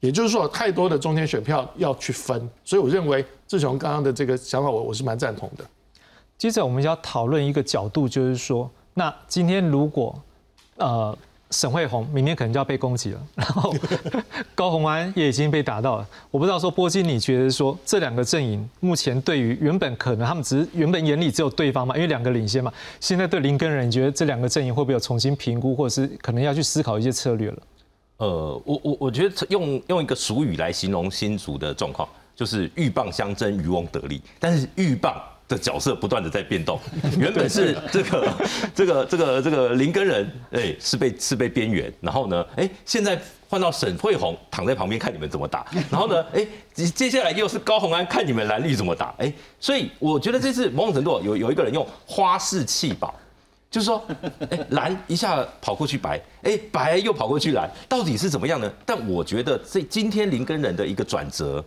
也就是说，太多的中间选票要去分，所以我认为志雄刚刚的这个想法，我我是蛮赞同的。接着我们要讨论一个角度，就是说，那今天如果呃沈惠红明天可能就要被攻击了，然后 高鸿安也已经被打到了，我不知道说波金，你觉得说这两个阵营目前对于原本可能他们只是原本眼里只有对方嘛，因为两个领先嘛，现在对林根人，你觉得这两个阵营会不会有重新评估，或者是可能要去思考一些策略了？呃，我我我觉得用用一个俗语来形容新竹的状况，就是鹬蚌相争，渔翁得利。但是鹬蚌的角色不断的在变动，原本是这个这个这个这个林根人，哎，是被是被边缘，然后呢，哎，现在换到沈慧红躺在旁边看你们怎么打，然后呢，哎，接下来又是高鸿安看你们蓝绿怎么打，哎，所以我觉得这次某种程度有有一个人用花式气保。就是说，哎，蓝一下跑过去白，哎，白又跑过去蓝，到底是怎么样呢？但我觉得这今天林根人的一个转折，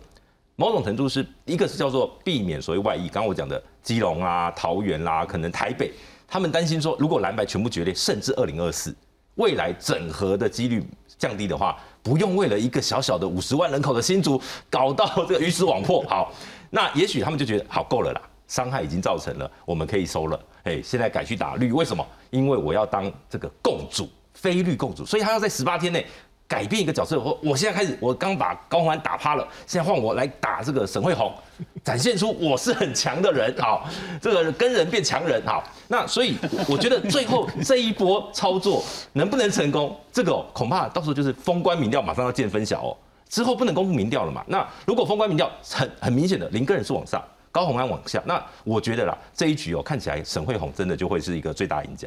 某种程度是一个是叫做避免所谓外溢。刚刚我讲的基隆啊、桃园啦，可能台北，他们担心说，如果蓝白全部决裂，甚至二零二四未来整合的几率降低的话，不用为了一个小小的五十万人口的新竹搞到这个鱼死网破。好，那也许他们就觉得好够了啦。伤害已经造成了，我们可以收了。哎，现在改去打绿，为什么？因为我要当这个共主，非绿共主，所以他要在十八天内改变一个角色。我我现在开始，我刚把高欢打趴了，现在换我来打这个沈惠宏，展现出我是很强的人。好，这个跟人变强人。好，那所以我觉得最后这一波操作能不能成功，这个恐怕到时候就是封关民调马上要见分晓哦。之后不能公布民调了嘛？那如果封关民调很很明显的林根人是往上。高鸿安往下，那我觉得啦，这一局哦，看起来沈惠宏真的就会是一个最大赢家。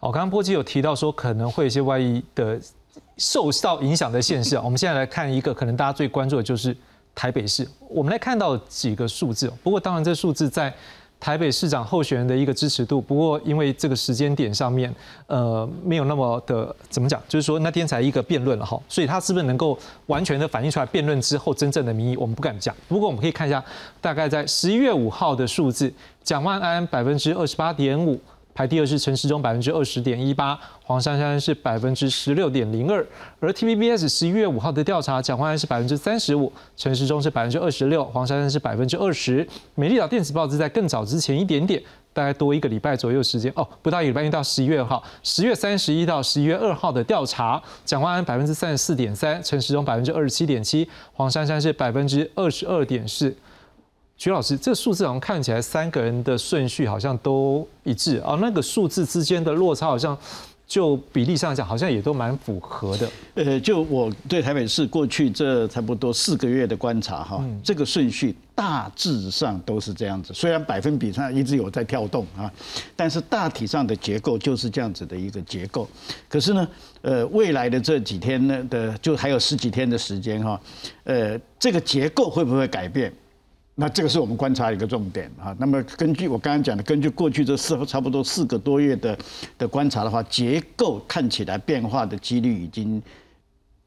好，刚刚波基有提到说可能会有一些外溢的受到影响的现象，我们现在来看一个可能大家最关注的就是台北市，我们来看到几个数字，不过当然这数字在。台北市长候选人的一个支持度，不过因为这个时间点上面，呃，没有那么的怎么讲，就是说那天才一个辩论了哈，所以他是不是能够完全的反映出来辩论之后真正的民意，我们不敢讲。不过我们可以看一下，大概在十一月五号的数字，蒋万安百分之二十八点五。排第二是陈时中百分之二十点一八，黄珊珊是百分之十六点零二，而 TVBS 十一月五号的调查，蒋万安是百分之三十五，陈时中是百分之二十六，黄珊珊是百分之二十。美丽岛电子报是在更早之前一点点，大概多一个礼拜左右时间哦，不到一个礼拜，到十一月二号，十月三十一到十一月二号的调查，蒋万安百分之三十四点三，陈时中百分之二十七点七，黄珊珊是百分之二十二点四。徐老师，这个数字好像看起来三个人的顺序好像都一致啊，那个数字之间的落差好像就比例上讲好像也都蛮符合的。呃，就我对台北市过去这差不多四个月的观察哈，这个顺序大致上都是这样子。虽然百分比上一直有在跳动啊，但是大体上的结构就是这样子的一个结构。可是呢，呃，未来的这几天呢的就还有十几天的时间哈，呃，这个结构会不会改变？那这个是我们观察一个重点啊。那么根据我刚刚讲的，根据过去这四差不多四个多月的的观察的话，结构看起来变化的几率已经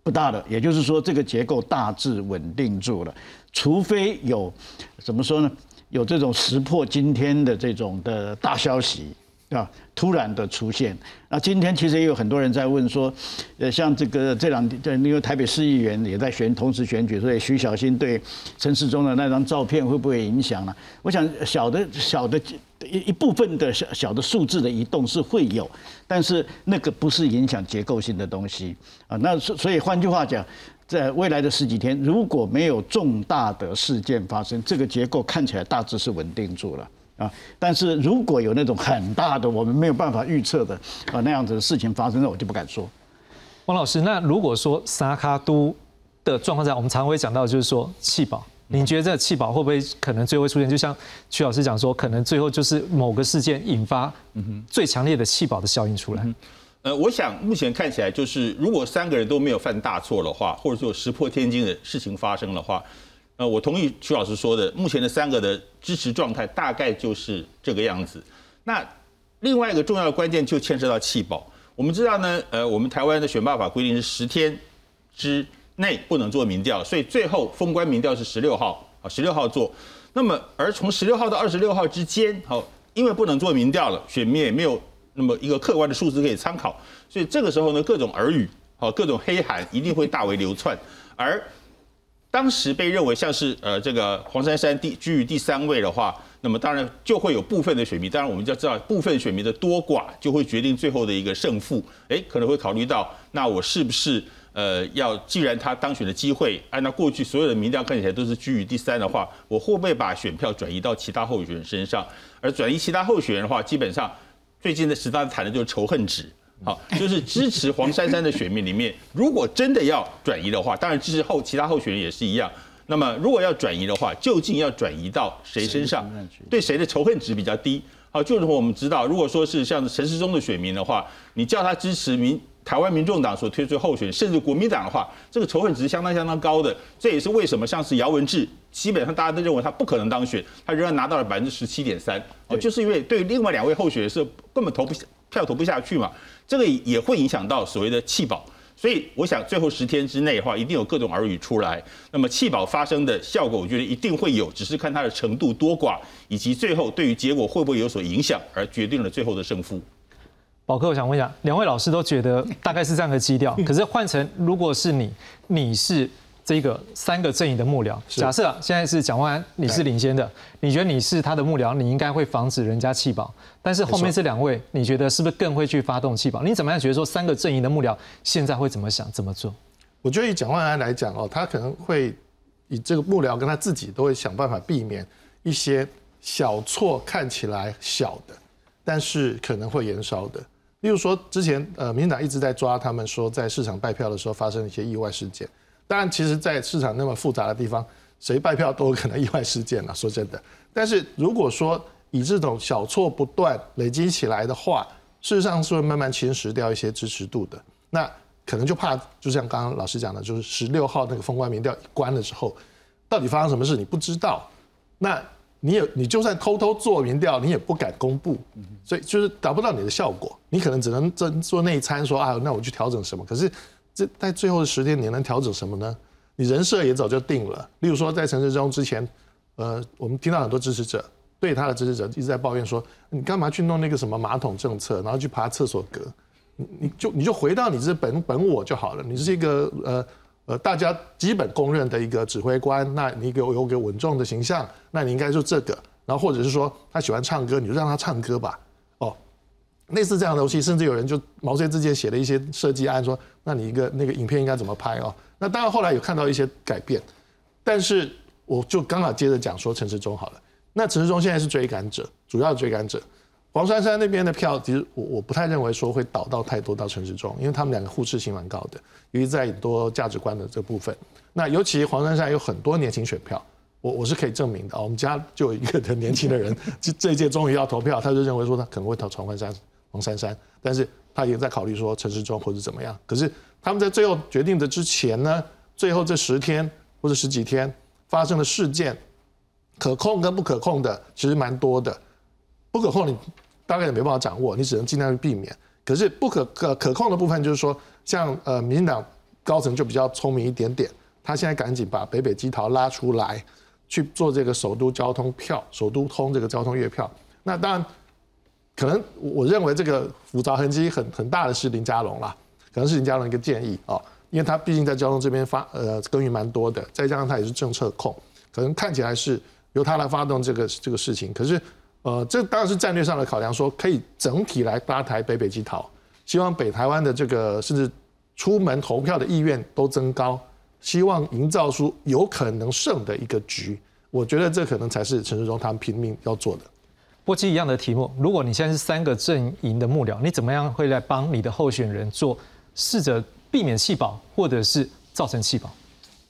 不大了。也就是说，这个结构大致稳定住了，除非有怎么说呢？有这种石破惊天的这种的大消息。啊，突然的出现。那今天其实也有很多人在问说，呃，像这个这两天，因为台北市议员也在选，同时选举，所以徐小新对陈世忠的那张照片会不会影响呢？我想小的小的一一部分的小小的数字的移动是会有，但是那个不是影响结构性的东西啊。那所以换句话讲，在未来的十几天，如果没有重大的事件发生，这个结构看起来大致是稳定住了。啊，但是如果有那种很大的我们没有办法预测的啊那样子的事情发生，那我就不敢说。王老师，那如果说萨卡都的状况下，我们常会讲到就是说气保，您觉得这气保会不会可能最后出现？就像曲老师讲说，可能最后就是某个事件引发最强烈的气保的效应出来。呃，我想目前看起来就是，如果三个人都没有犯大错的话，或者说石破天惊的事情发生的话。呃，我同意曲老师说的，目前的三个的支持状态大概就是这个样子。那另外一个重要的关键就牵涉到弃保。我们知道呢，呃，我们台湾的选罢法规定是十天之内不能做民调，所以最后封关民调是十六号啊，十六号做。那么而从十六号到二十六号之间，好，因为不能做民调了，选民也没有那么一个客观的数字可以参考，所以这个时候呢，各种耳语，好，各种黑函一定会大为流窜，而。当时被认为像是呃这个黄珊珊第居于第三位的话，那么当然就会有部分的选民，当然我们就要知道部分选民的多寡就会决定最后的一个胜负。哎，可能会考虑到那我是不是呃要既然他当选的机会，按照过去所有的民调看起来都是居于第三的话，我会不会把选票转移到其他候选人身上？而转移其他候选人的话，基本上最近的十大谈的就是仇恨值。好，就是支持黄珊珊的选民里面，如果真的要转移的话，当然支持后其他候选人也是一样。那么如果要转移的话，究竟要转移到谁身上？对谁的仇恨值比较低？好，就是我们知道，如果说是像陈时中的选民的话，你叫他支持民台湾民众党所推出候选人，甚至国民党的话，这个仇恨值相当相当高的。这也是为什么像是姚文智，基本上大家都认为他不可能当选，他仍然拿到了百分之十七点三。哦，就是因为对另外两位候选人是根本投不票投不下去嘛。这个也会影响到所谓的弃保，所以我想最后十天之内的话，一定有各种耳语出来。那么弃保发生的效果，我觉得一定会有，只是看它的程度多寡，以及最后对于结果会不会有所影响，而决定了最后的胜负。宝哥，我想问一下，两位老师都觉得大概是这样的基调，可是换成如果是你，你是？这个三个阵营的幕僚，假设现在是蒋万安，你是领先的，你觉得你是他的幕僚，你应该会防止人家弃保。但是后面这两位，你觉得是不是更会去发动弃保？你怎么样觉得说三个阵营的幕僚现在会怎么想、怎么做？我觉得以蒋万安来讲哦，他可能会以这个幕僚跟他自己都会想办法避免一些小错看起来小的，但是可能会延烧的。例如说之前呃，民进党一直在抓他们说在市场拜票的时候发生一些意外事件。当然，其实，在市场那么复杂的地方，谁败票都有可能意外事件了。说真的，但是如果说以这种小错不断累积起来的话，事实上是会慢慢侵蚀掉一些支持度的。那可能就怕，就像刚刚老师讲的，就是十六号那个封关民调一关了之后，到底发生什么事你不知道，那你也你就算偷偷做民调，你也不敢公布，所以就是达不到你的效果。你可能只能做做内参，说啊，那我去调整什么？可是。这在最后的十天，你能调整什么呢？你人设也早就定了。例如说，在陈世忠之前，呃，我们听到很多支持者对他的支持者一直在抱怨说：“你干嘛去弄那个什么马桶政策，然后去爬厕所格？你你就你就回到你这本本我就好了。你是一个呃呃大家基本公认的一个指挥官，那你给我有个稳重的形象，那你应该就这个。然后或者是说他喜欢唱歌，你就让他唱歌吧。”类似这样的东西，甚至有人就毛遂自荐写了一些设计案，说那你一个那个影片应该怎么拍哦？那当然后来有看到一些改变，但是我就刚好接着讲说陈时中好了。那陈时中现在是追赶者，主要追赶者。黄珊珊那边的票，其实我我不太认为说会倒到太多到陈时中，因为他们两个互斥性蛮高的，尤其在很多价值观的这部分。那尤其黄珊珊有很多年轻选票，我我是可以证明的啊。我们家就有一个的年轻的人，这这一届终于要投票，他就认为说他可能会投黄珊珊。黄珊珊，但是他也在考虑说陈世忠或者怎么样。可是他们在最后决定的之前呢，最后这十天或者十几天发生的事件，可控跟不可控的其实蛮多的，不可控你大概也没办法掌握，你只能尽量去避免。可是不可可可控的部分，就是说，像呃，民进党高层就比较聪明一点点，他现在赶紧把北北基桃拉出来，去做这个首都交通票、首都通这个交通月票。那当然，可能我认为这个复杂痕迹很很大的是林佳龙啦，可能是林佳龙一个建议啊，因为他毕竟在交通这边发呃耕耘蛮多的，再加上他也是政策控，可能看起来是由他来发动这个这个事情，可是。呃，这当然是战略上的考量，说可以整体来搭台北北基桃，希望北台湾的这个甚至出门投票的意愿都增高，希望营造出有可能胜的一个局。我觉得这可能才是陈世忠他们拼命要做的。波基一样的题目，如果你现在是三个阵营的幕僚，你怎么样会来帮你的候选人做，试着避免弃保，或者是造成弃保？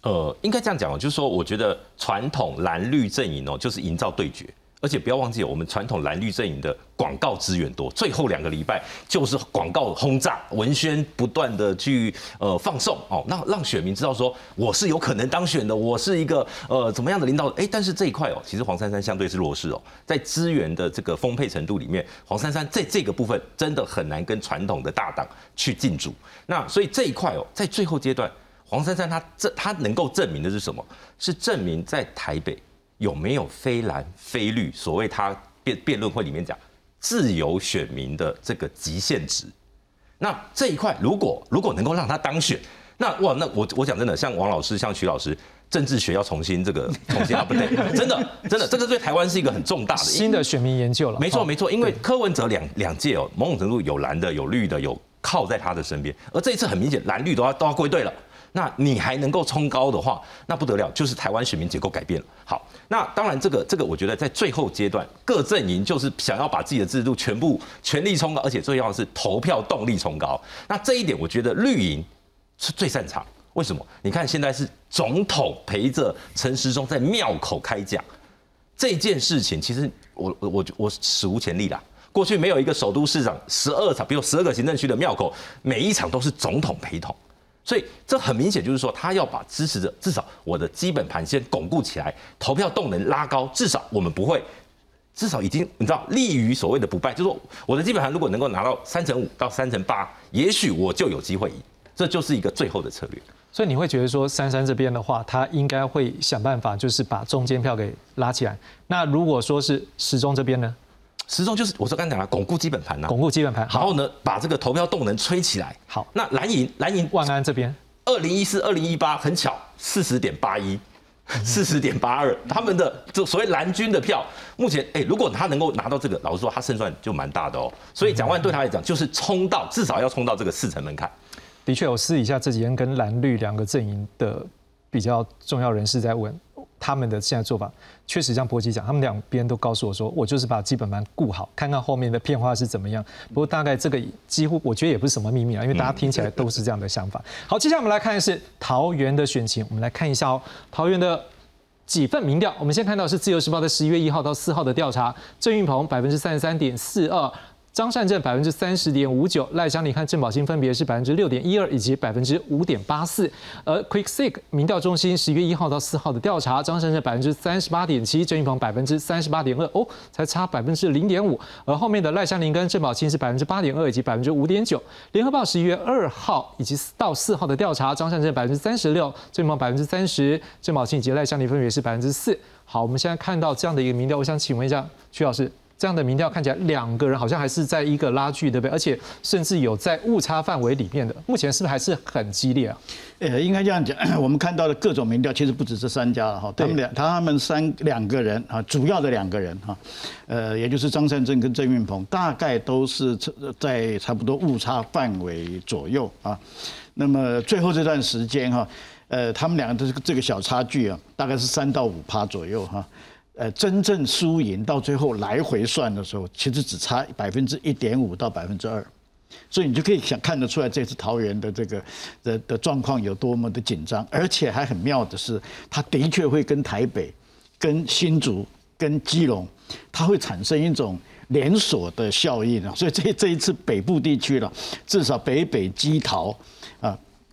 呃，应该这样讲哦，就是说，我觉得传统蓝绿阵营哦，就是营造对决。而且不要忘记，我们传统蓝绿阵营的广告资源多，最后两个礼拜就是广告轰炸，文宣不断的去呃放送哦，那让选民知道说我是有可能当选的，我是一个呃怎么样的领导？哎，但是这一块哦，其实黄珊珊相对是弱势哦，在资源的这个丰沛程度里面，黄珊珊在这个部分真的很难跟传统的大党去竞逐。那所以这一块哦，在最后阶段，黄珊珊她这她能够证明的是什么？是证明在台北。有没有非蓝非绿？所谓他辩辩论会里面讲自由选民的这个极限值，那这一块如果如果能够让他当选，那哇，那我我讲真的，像王老师、像徐老师，政治学要重新这个重新 update，真 的真的，这个对台湾是一个很重大的新的选民研究了。没错没错，因为柯文哲两两届哦，某种程度有蓝的有绿的有靠在他的身边，而这一次很明显蓝绿都要都要归队了。那你还能够冲高的话，那不得了，就是台湾选民结构改变了。好，那当然这个这个，我觉得在最后阶段，各阵营就是想要把自己的制度全部全力冲高，而且最重要的是投票动力冲高。那这一点，我觉得绿营是最擅长。为什么？你看现在是总统陪着陈时中在庙口开讲，这件事情其实我我我我史无前例啦。过去没有一个首都市长十二场，比如十二个行政区的庙口，每一场都是总统陪同。所以这很明显就是说，他要把支持者至少我的基本盘先巩固起来，投票动能拉高，至少我们不会，至少已经你知道利于所谓的不败，就是说我的基本盘如果能够拿到三成五到三成八，也许我就有机会赢，这就是一个最后的策略。所以你会觉得说，珊珊这边的话，他应该会想办法，就是把中间票给拉起来。那如果说是时钟这边呢？时钟就是我说刚才讲了，巩固基本盘呐，巩固基本盘，然后呢，把这个投票动能吹起来。好，那蓝营蓝营万安这边，二零一四、二零一八很巧，四十点八一，四十点八二，他们的就所谓蓝军的票，目前哎，如果他能够拿到这个，老实说，他胜算就蛮大的哦。所以蒋万对他来讲，就是冲到至少要冲到这个四成门槛。的确，我私底下这几天跟蓝绿两个阵营的比较重要人士在问。他们的现在做法确实像波基讲，他们两边都告诉我说，我就是把基本盘顾好，看看后面的变化是怎么样。不过大概这个几乎我觉得也不是什么秘密啊，因为大家听起来都是这样的想法。好，接下来我们来看的是桃园的选情，我们来看一下哦，桃园的几份民调。我们先看到是自由时报的十一月一号到四号的调查，郑运鹏百分之三十三点四二。张善政百分之三十点五九，赖香你看郑宝清分别是百分之六点一二以及百分之五点八四。而 QuickSeek 民调中心十一月一号到四号的调查，张善政百分之三十八点七，郑云鹏百分之三十八点二，哦，才差百分之零点五。而后面的赖香林跟郑宝清是百分之八点二以及百分之五点九。联合报十一月二号以及到四号的调查，张善政百分之三十六，郑云鹏百分之三十，郑宝清以及赖香林分别是百分之四。好，我们现在看到这样的一个民调，我想请问一下徐老师。这样的民调看起来，两个人好像还是在一个拉锯，对不对？而且甚至有在误差范围里面的，目前是不是还是很激烈啊？呃，应该这样讲，我们看到的各种民调其实不止这三家了哈。他们两，他们三两个人啊，主要的两个人哈，呃，也就是张善政跟郑运鹏，大概都是在差不多误差范围左右啊。那么最后这段时间哈，呃，他们两个的这个这个小差距啊，大概是三到五趴左右哈。呃，真正输赢到最后来回算的时候，其实只差百分之一点五到百分之二，所以你就可以想看得出来，这次桃园的这个的的状况有多么的紧张，而且还很妙的是，它的确会跟台北、跟新竹、跟基隆，它会产生一种连锁的效应啊。所以这这一次北部地区了，至少北北基桃。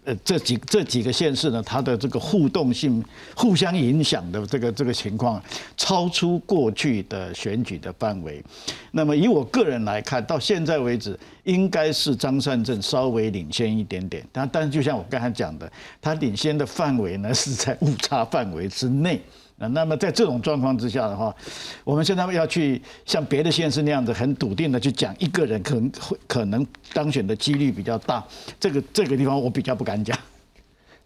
呃，这几这几个县市呢，它的这个互动性、互相影响的这个这个情况，超出过去的选举的范围。那么以我个人来看，到现在为止，应该是张善政稍微领先一点点。但但是就像我刚才讲的，他领先的范围呢是在误差范围之内。那么在这种状况之下的话，我们现在要去像别的县市那样子很笃定的去讲一个人可能会可能当选的几率比较大，这个这个地方我比较不敢讲。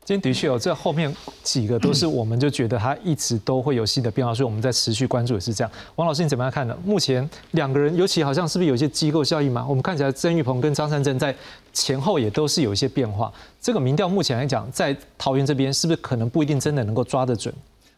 今天的确有这后面几个都是，我们就觉得他一直都会有新的变化，所以我们在持续关注也是这样。王老师你怎么样看呢？目前两个人，尤其好像是不是有一些机构效应嘛？我们看起来曾玉鹏跟张善政在前后也都是有一些变化。这个民调目前来讲，在桃园这边是不是可能不一定真的能够抓得准？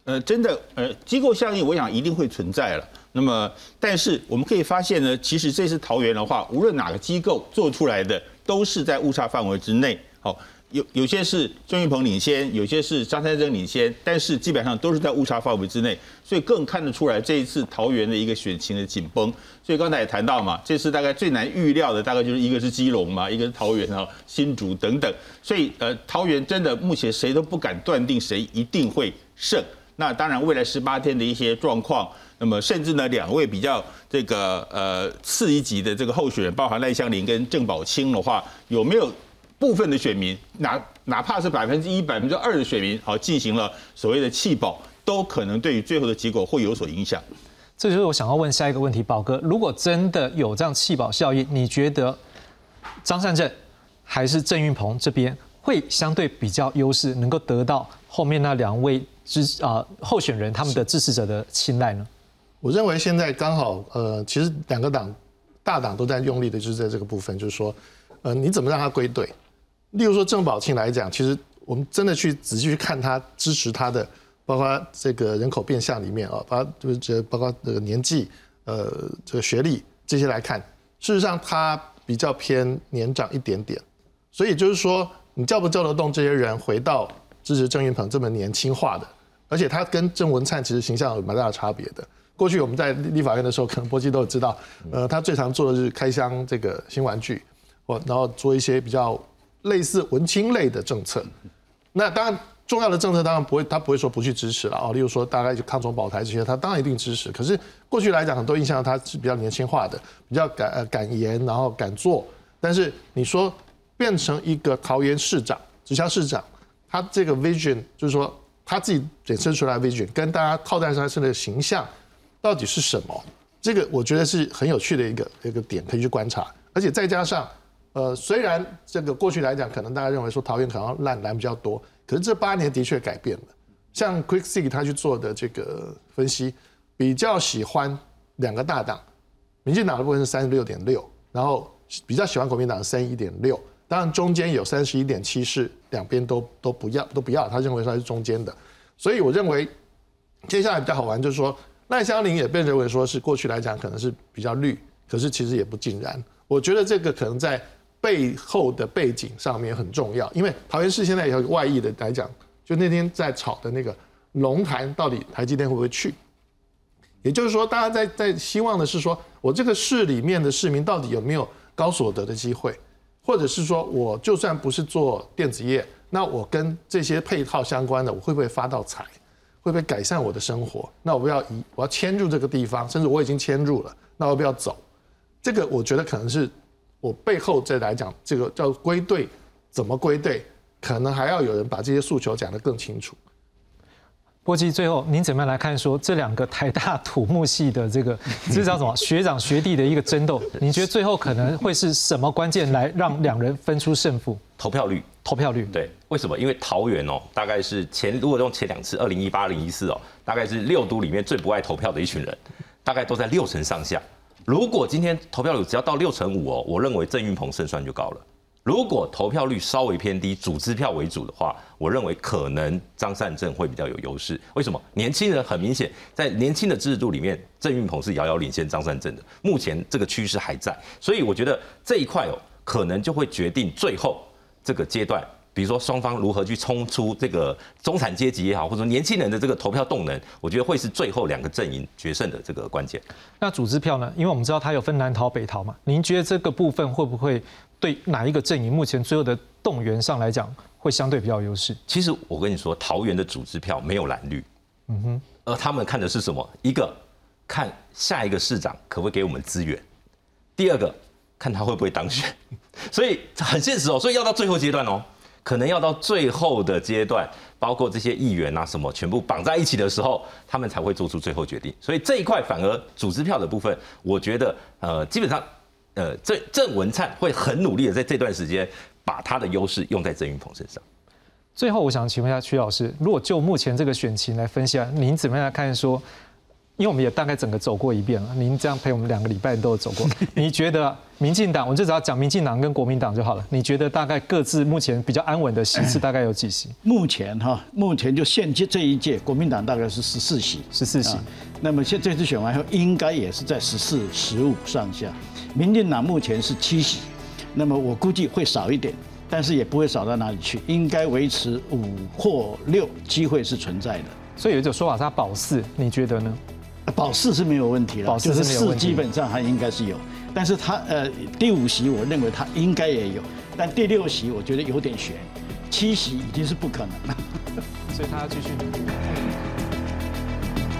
呃，真的，呃，机构效应，我想一定会存在了。那么，但是我们可以发现呢，其实这次桃园的话，无论哪个机构做出来的，都是在误差范围之内。好，有有些是郑玉鹏领先，有些是张三珍领先，但是基本上都是在误差范围之内，所以更看得出来这一次桃园的一个选情的紧绷。所以刚才也谈到嘛，这次大概最难预料的，大概就是一个是基隆嘛，一个是桃园啊、新竹等等。所以，呃，桃园真的目前谁都不敢断定谁一定会胜。那当然，未来十八天的一些状况，那么甚至呢，两位比较这个呃次一级的这个候选人，包含赖香林跟郑宝清的话，有没有部分的选民，哪哪怕是百分之一、百分之二的选民，好进行了所谓的弃保，都可能对于最后的结果会有所影响。这就是我想要问下一个问题，宝哥，如果真的有这样弃保效应，你觉得张善政还是郑运鹏这边会相对比较优势，能够得到后面那两位？支啊候选人他们的支持者的青睐呢？我认为现在刚好呃，其实两个党大党都在用力的，就是在这个部分，就是说呃，你怎么让他归队？例如说郑宝庆来讲，其实我们真的去仔细去看他支持他的，包括这个人口变相里面啊，包括就是包括这个年纪呃这个学历这些来看，事实上他比较偏年长一点点，所以就是说你叫不叫得动这些人回到支持郑云鹏这么年轻化的？而且他跟郑文灿其实形象有蛮大的差别的。过去我们在立法院的时候，可能波基都有知道，呃，他最常做的是开箱这个新玩具，或然后做一些比较类似文青类的政策。那当然重要的政策当然不会，他不会说不去支持了哦。例如说大概就抗中保台这些，他当然一定支持。可是过去来讲，很多印象他是比较年轻化的，比较敢呃敢言，然后敢做。但是你说变成一个桃园市长、直辖市长，他这个 vision 就是说。他自己衍生出来 vision 跟大家套在上身的形象到底是什么？这个我觉得是很有趣的一个一个点可以去观察。而且再加上，呃，虽然这个过去来讲，可能大家认为说桃园可能烂蓝比较多，可是这八年的确改变了。像 Quick See 他去做的这个分析，比较喜欢两个大党，民进党的部分是三十六点六，然后比较喜欢国民党三一点六。当然，中间有三十一点七是两边都都不要都不要，他认为他是中间的，所以我认为接下来比较好玩，就是说赖香林也被认为说是过去来讲可能是比较绿，可是其实也不尽然。我觉得这个可能在背后的背景上面很重要，因为桃园市现在有外溢的来讲，就那天在炒的那个龙潭到底台积电会不会去？也就是说，大家在在希望的是说我这个市里面的市民到底有没有高所得的机会？或者是说，我就算不是做电子业，那我跟这些配套相关的，我会不会发到财？会不会改善我的生活？那我不要移，我要迁入这个地方，甚至我已经迁入了，那我不要走。这个我觉得可能是我背后再来讲，这个叫归队，怎么归队？可能还要有人把这些诉求讲得更清楚。波基，最后您怎么样来看说这两个台大土木系的这个 这叫什么学长学弟的一个争斗？你觉得最后可能会是什么关键来让两人分出胜负？投票率，投票率。对，为什么？因为桃园哦，大概是前如果用前两次，二零一八、零一四哦，大概是六都里面最不爱投票的一群人，大概都在六成上下。如果今天投票率只要到六成五哦，我认为郑运鹏胜算就高了。如果投票率稍微偏低，主支票为主的话，我认为可能张善政会比较有优势。为什么？年轻人很明显，在年轻的制度里面，郑运鹏是遥遥领先张善政的。目前这个趋势还在，所以我觉得这一块哦，可能就会决定最后这个阶段。比如说双方如何去冲出这个中产阶级也好，或者年轻人的这个投票动能，我觉得会是最后两个阵营决胜的这个关键。那组织票呢？因为我们知道它有分南逃北逃嘛，您觉得这个部分会不会对哪一个阵营目前最后的动员上来讲会相对比较优势？其实我跟你说，桃园的组织票没有蓝绿，嗯哼，而他们看的是什么？一个看下一个市长可不可以给我们资源，第二个看他会不会当选，所以很现实哦。所以要到最后阶段哦，可能要到最后的阶段，包括这些议员啊什么全部绑在一起的时候，他们才会做出最后决定。所以这一块反而组织票的部分，我觉得呃基本上呃郑郑文灿会很努力的在这段时间把他的优势用在郑云鹏身上。最后，我想请问一下曲老师，如果就目前这个选情来分析啊，您怎么样看说？因为我们也大概整个走过一遍了，您这样陪我们两个礼拜都有走过，你觉得民进党，我就只要讲民进党跟国民党就好了。你觉得大概各自目前比较安稳的席次大概有几席？目前哈，目前就现届这一届，国民党大概是十四席，十四席。那么现这次选完后，应该也是在十四、十五上下。民进党目前是七席，那么我估计会少一点，但是也不会少到哪里去，应该维持五或六，机会是存在的。所以有一种说法是保四，你觉得呢？保四是没有问题了，保四是没有问题，基本上还应该是有。但是他呃第五席，我认为他应该也有，但第六席我觉得有点悬，七席已经是不可能了，所以他要继续努力。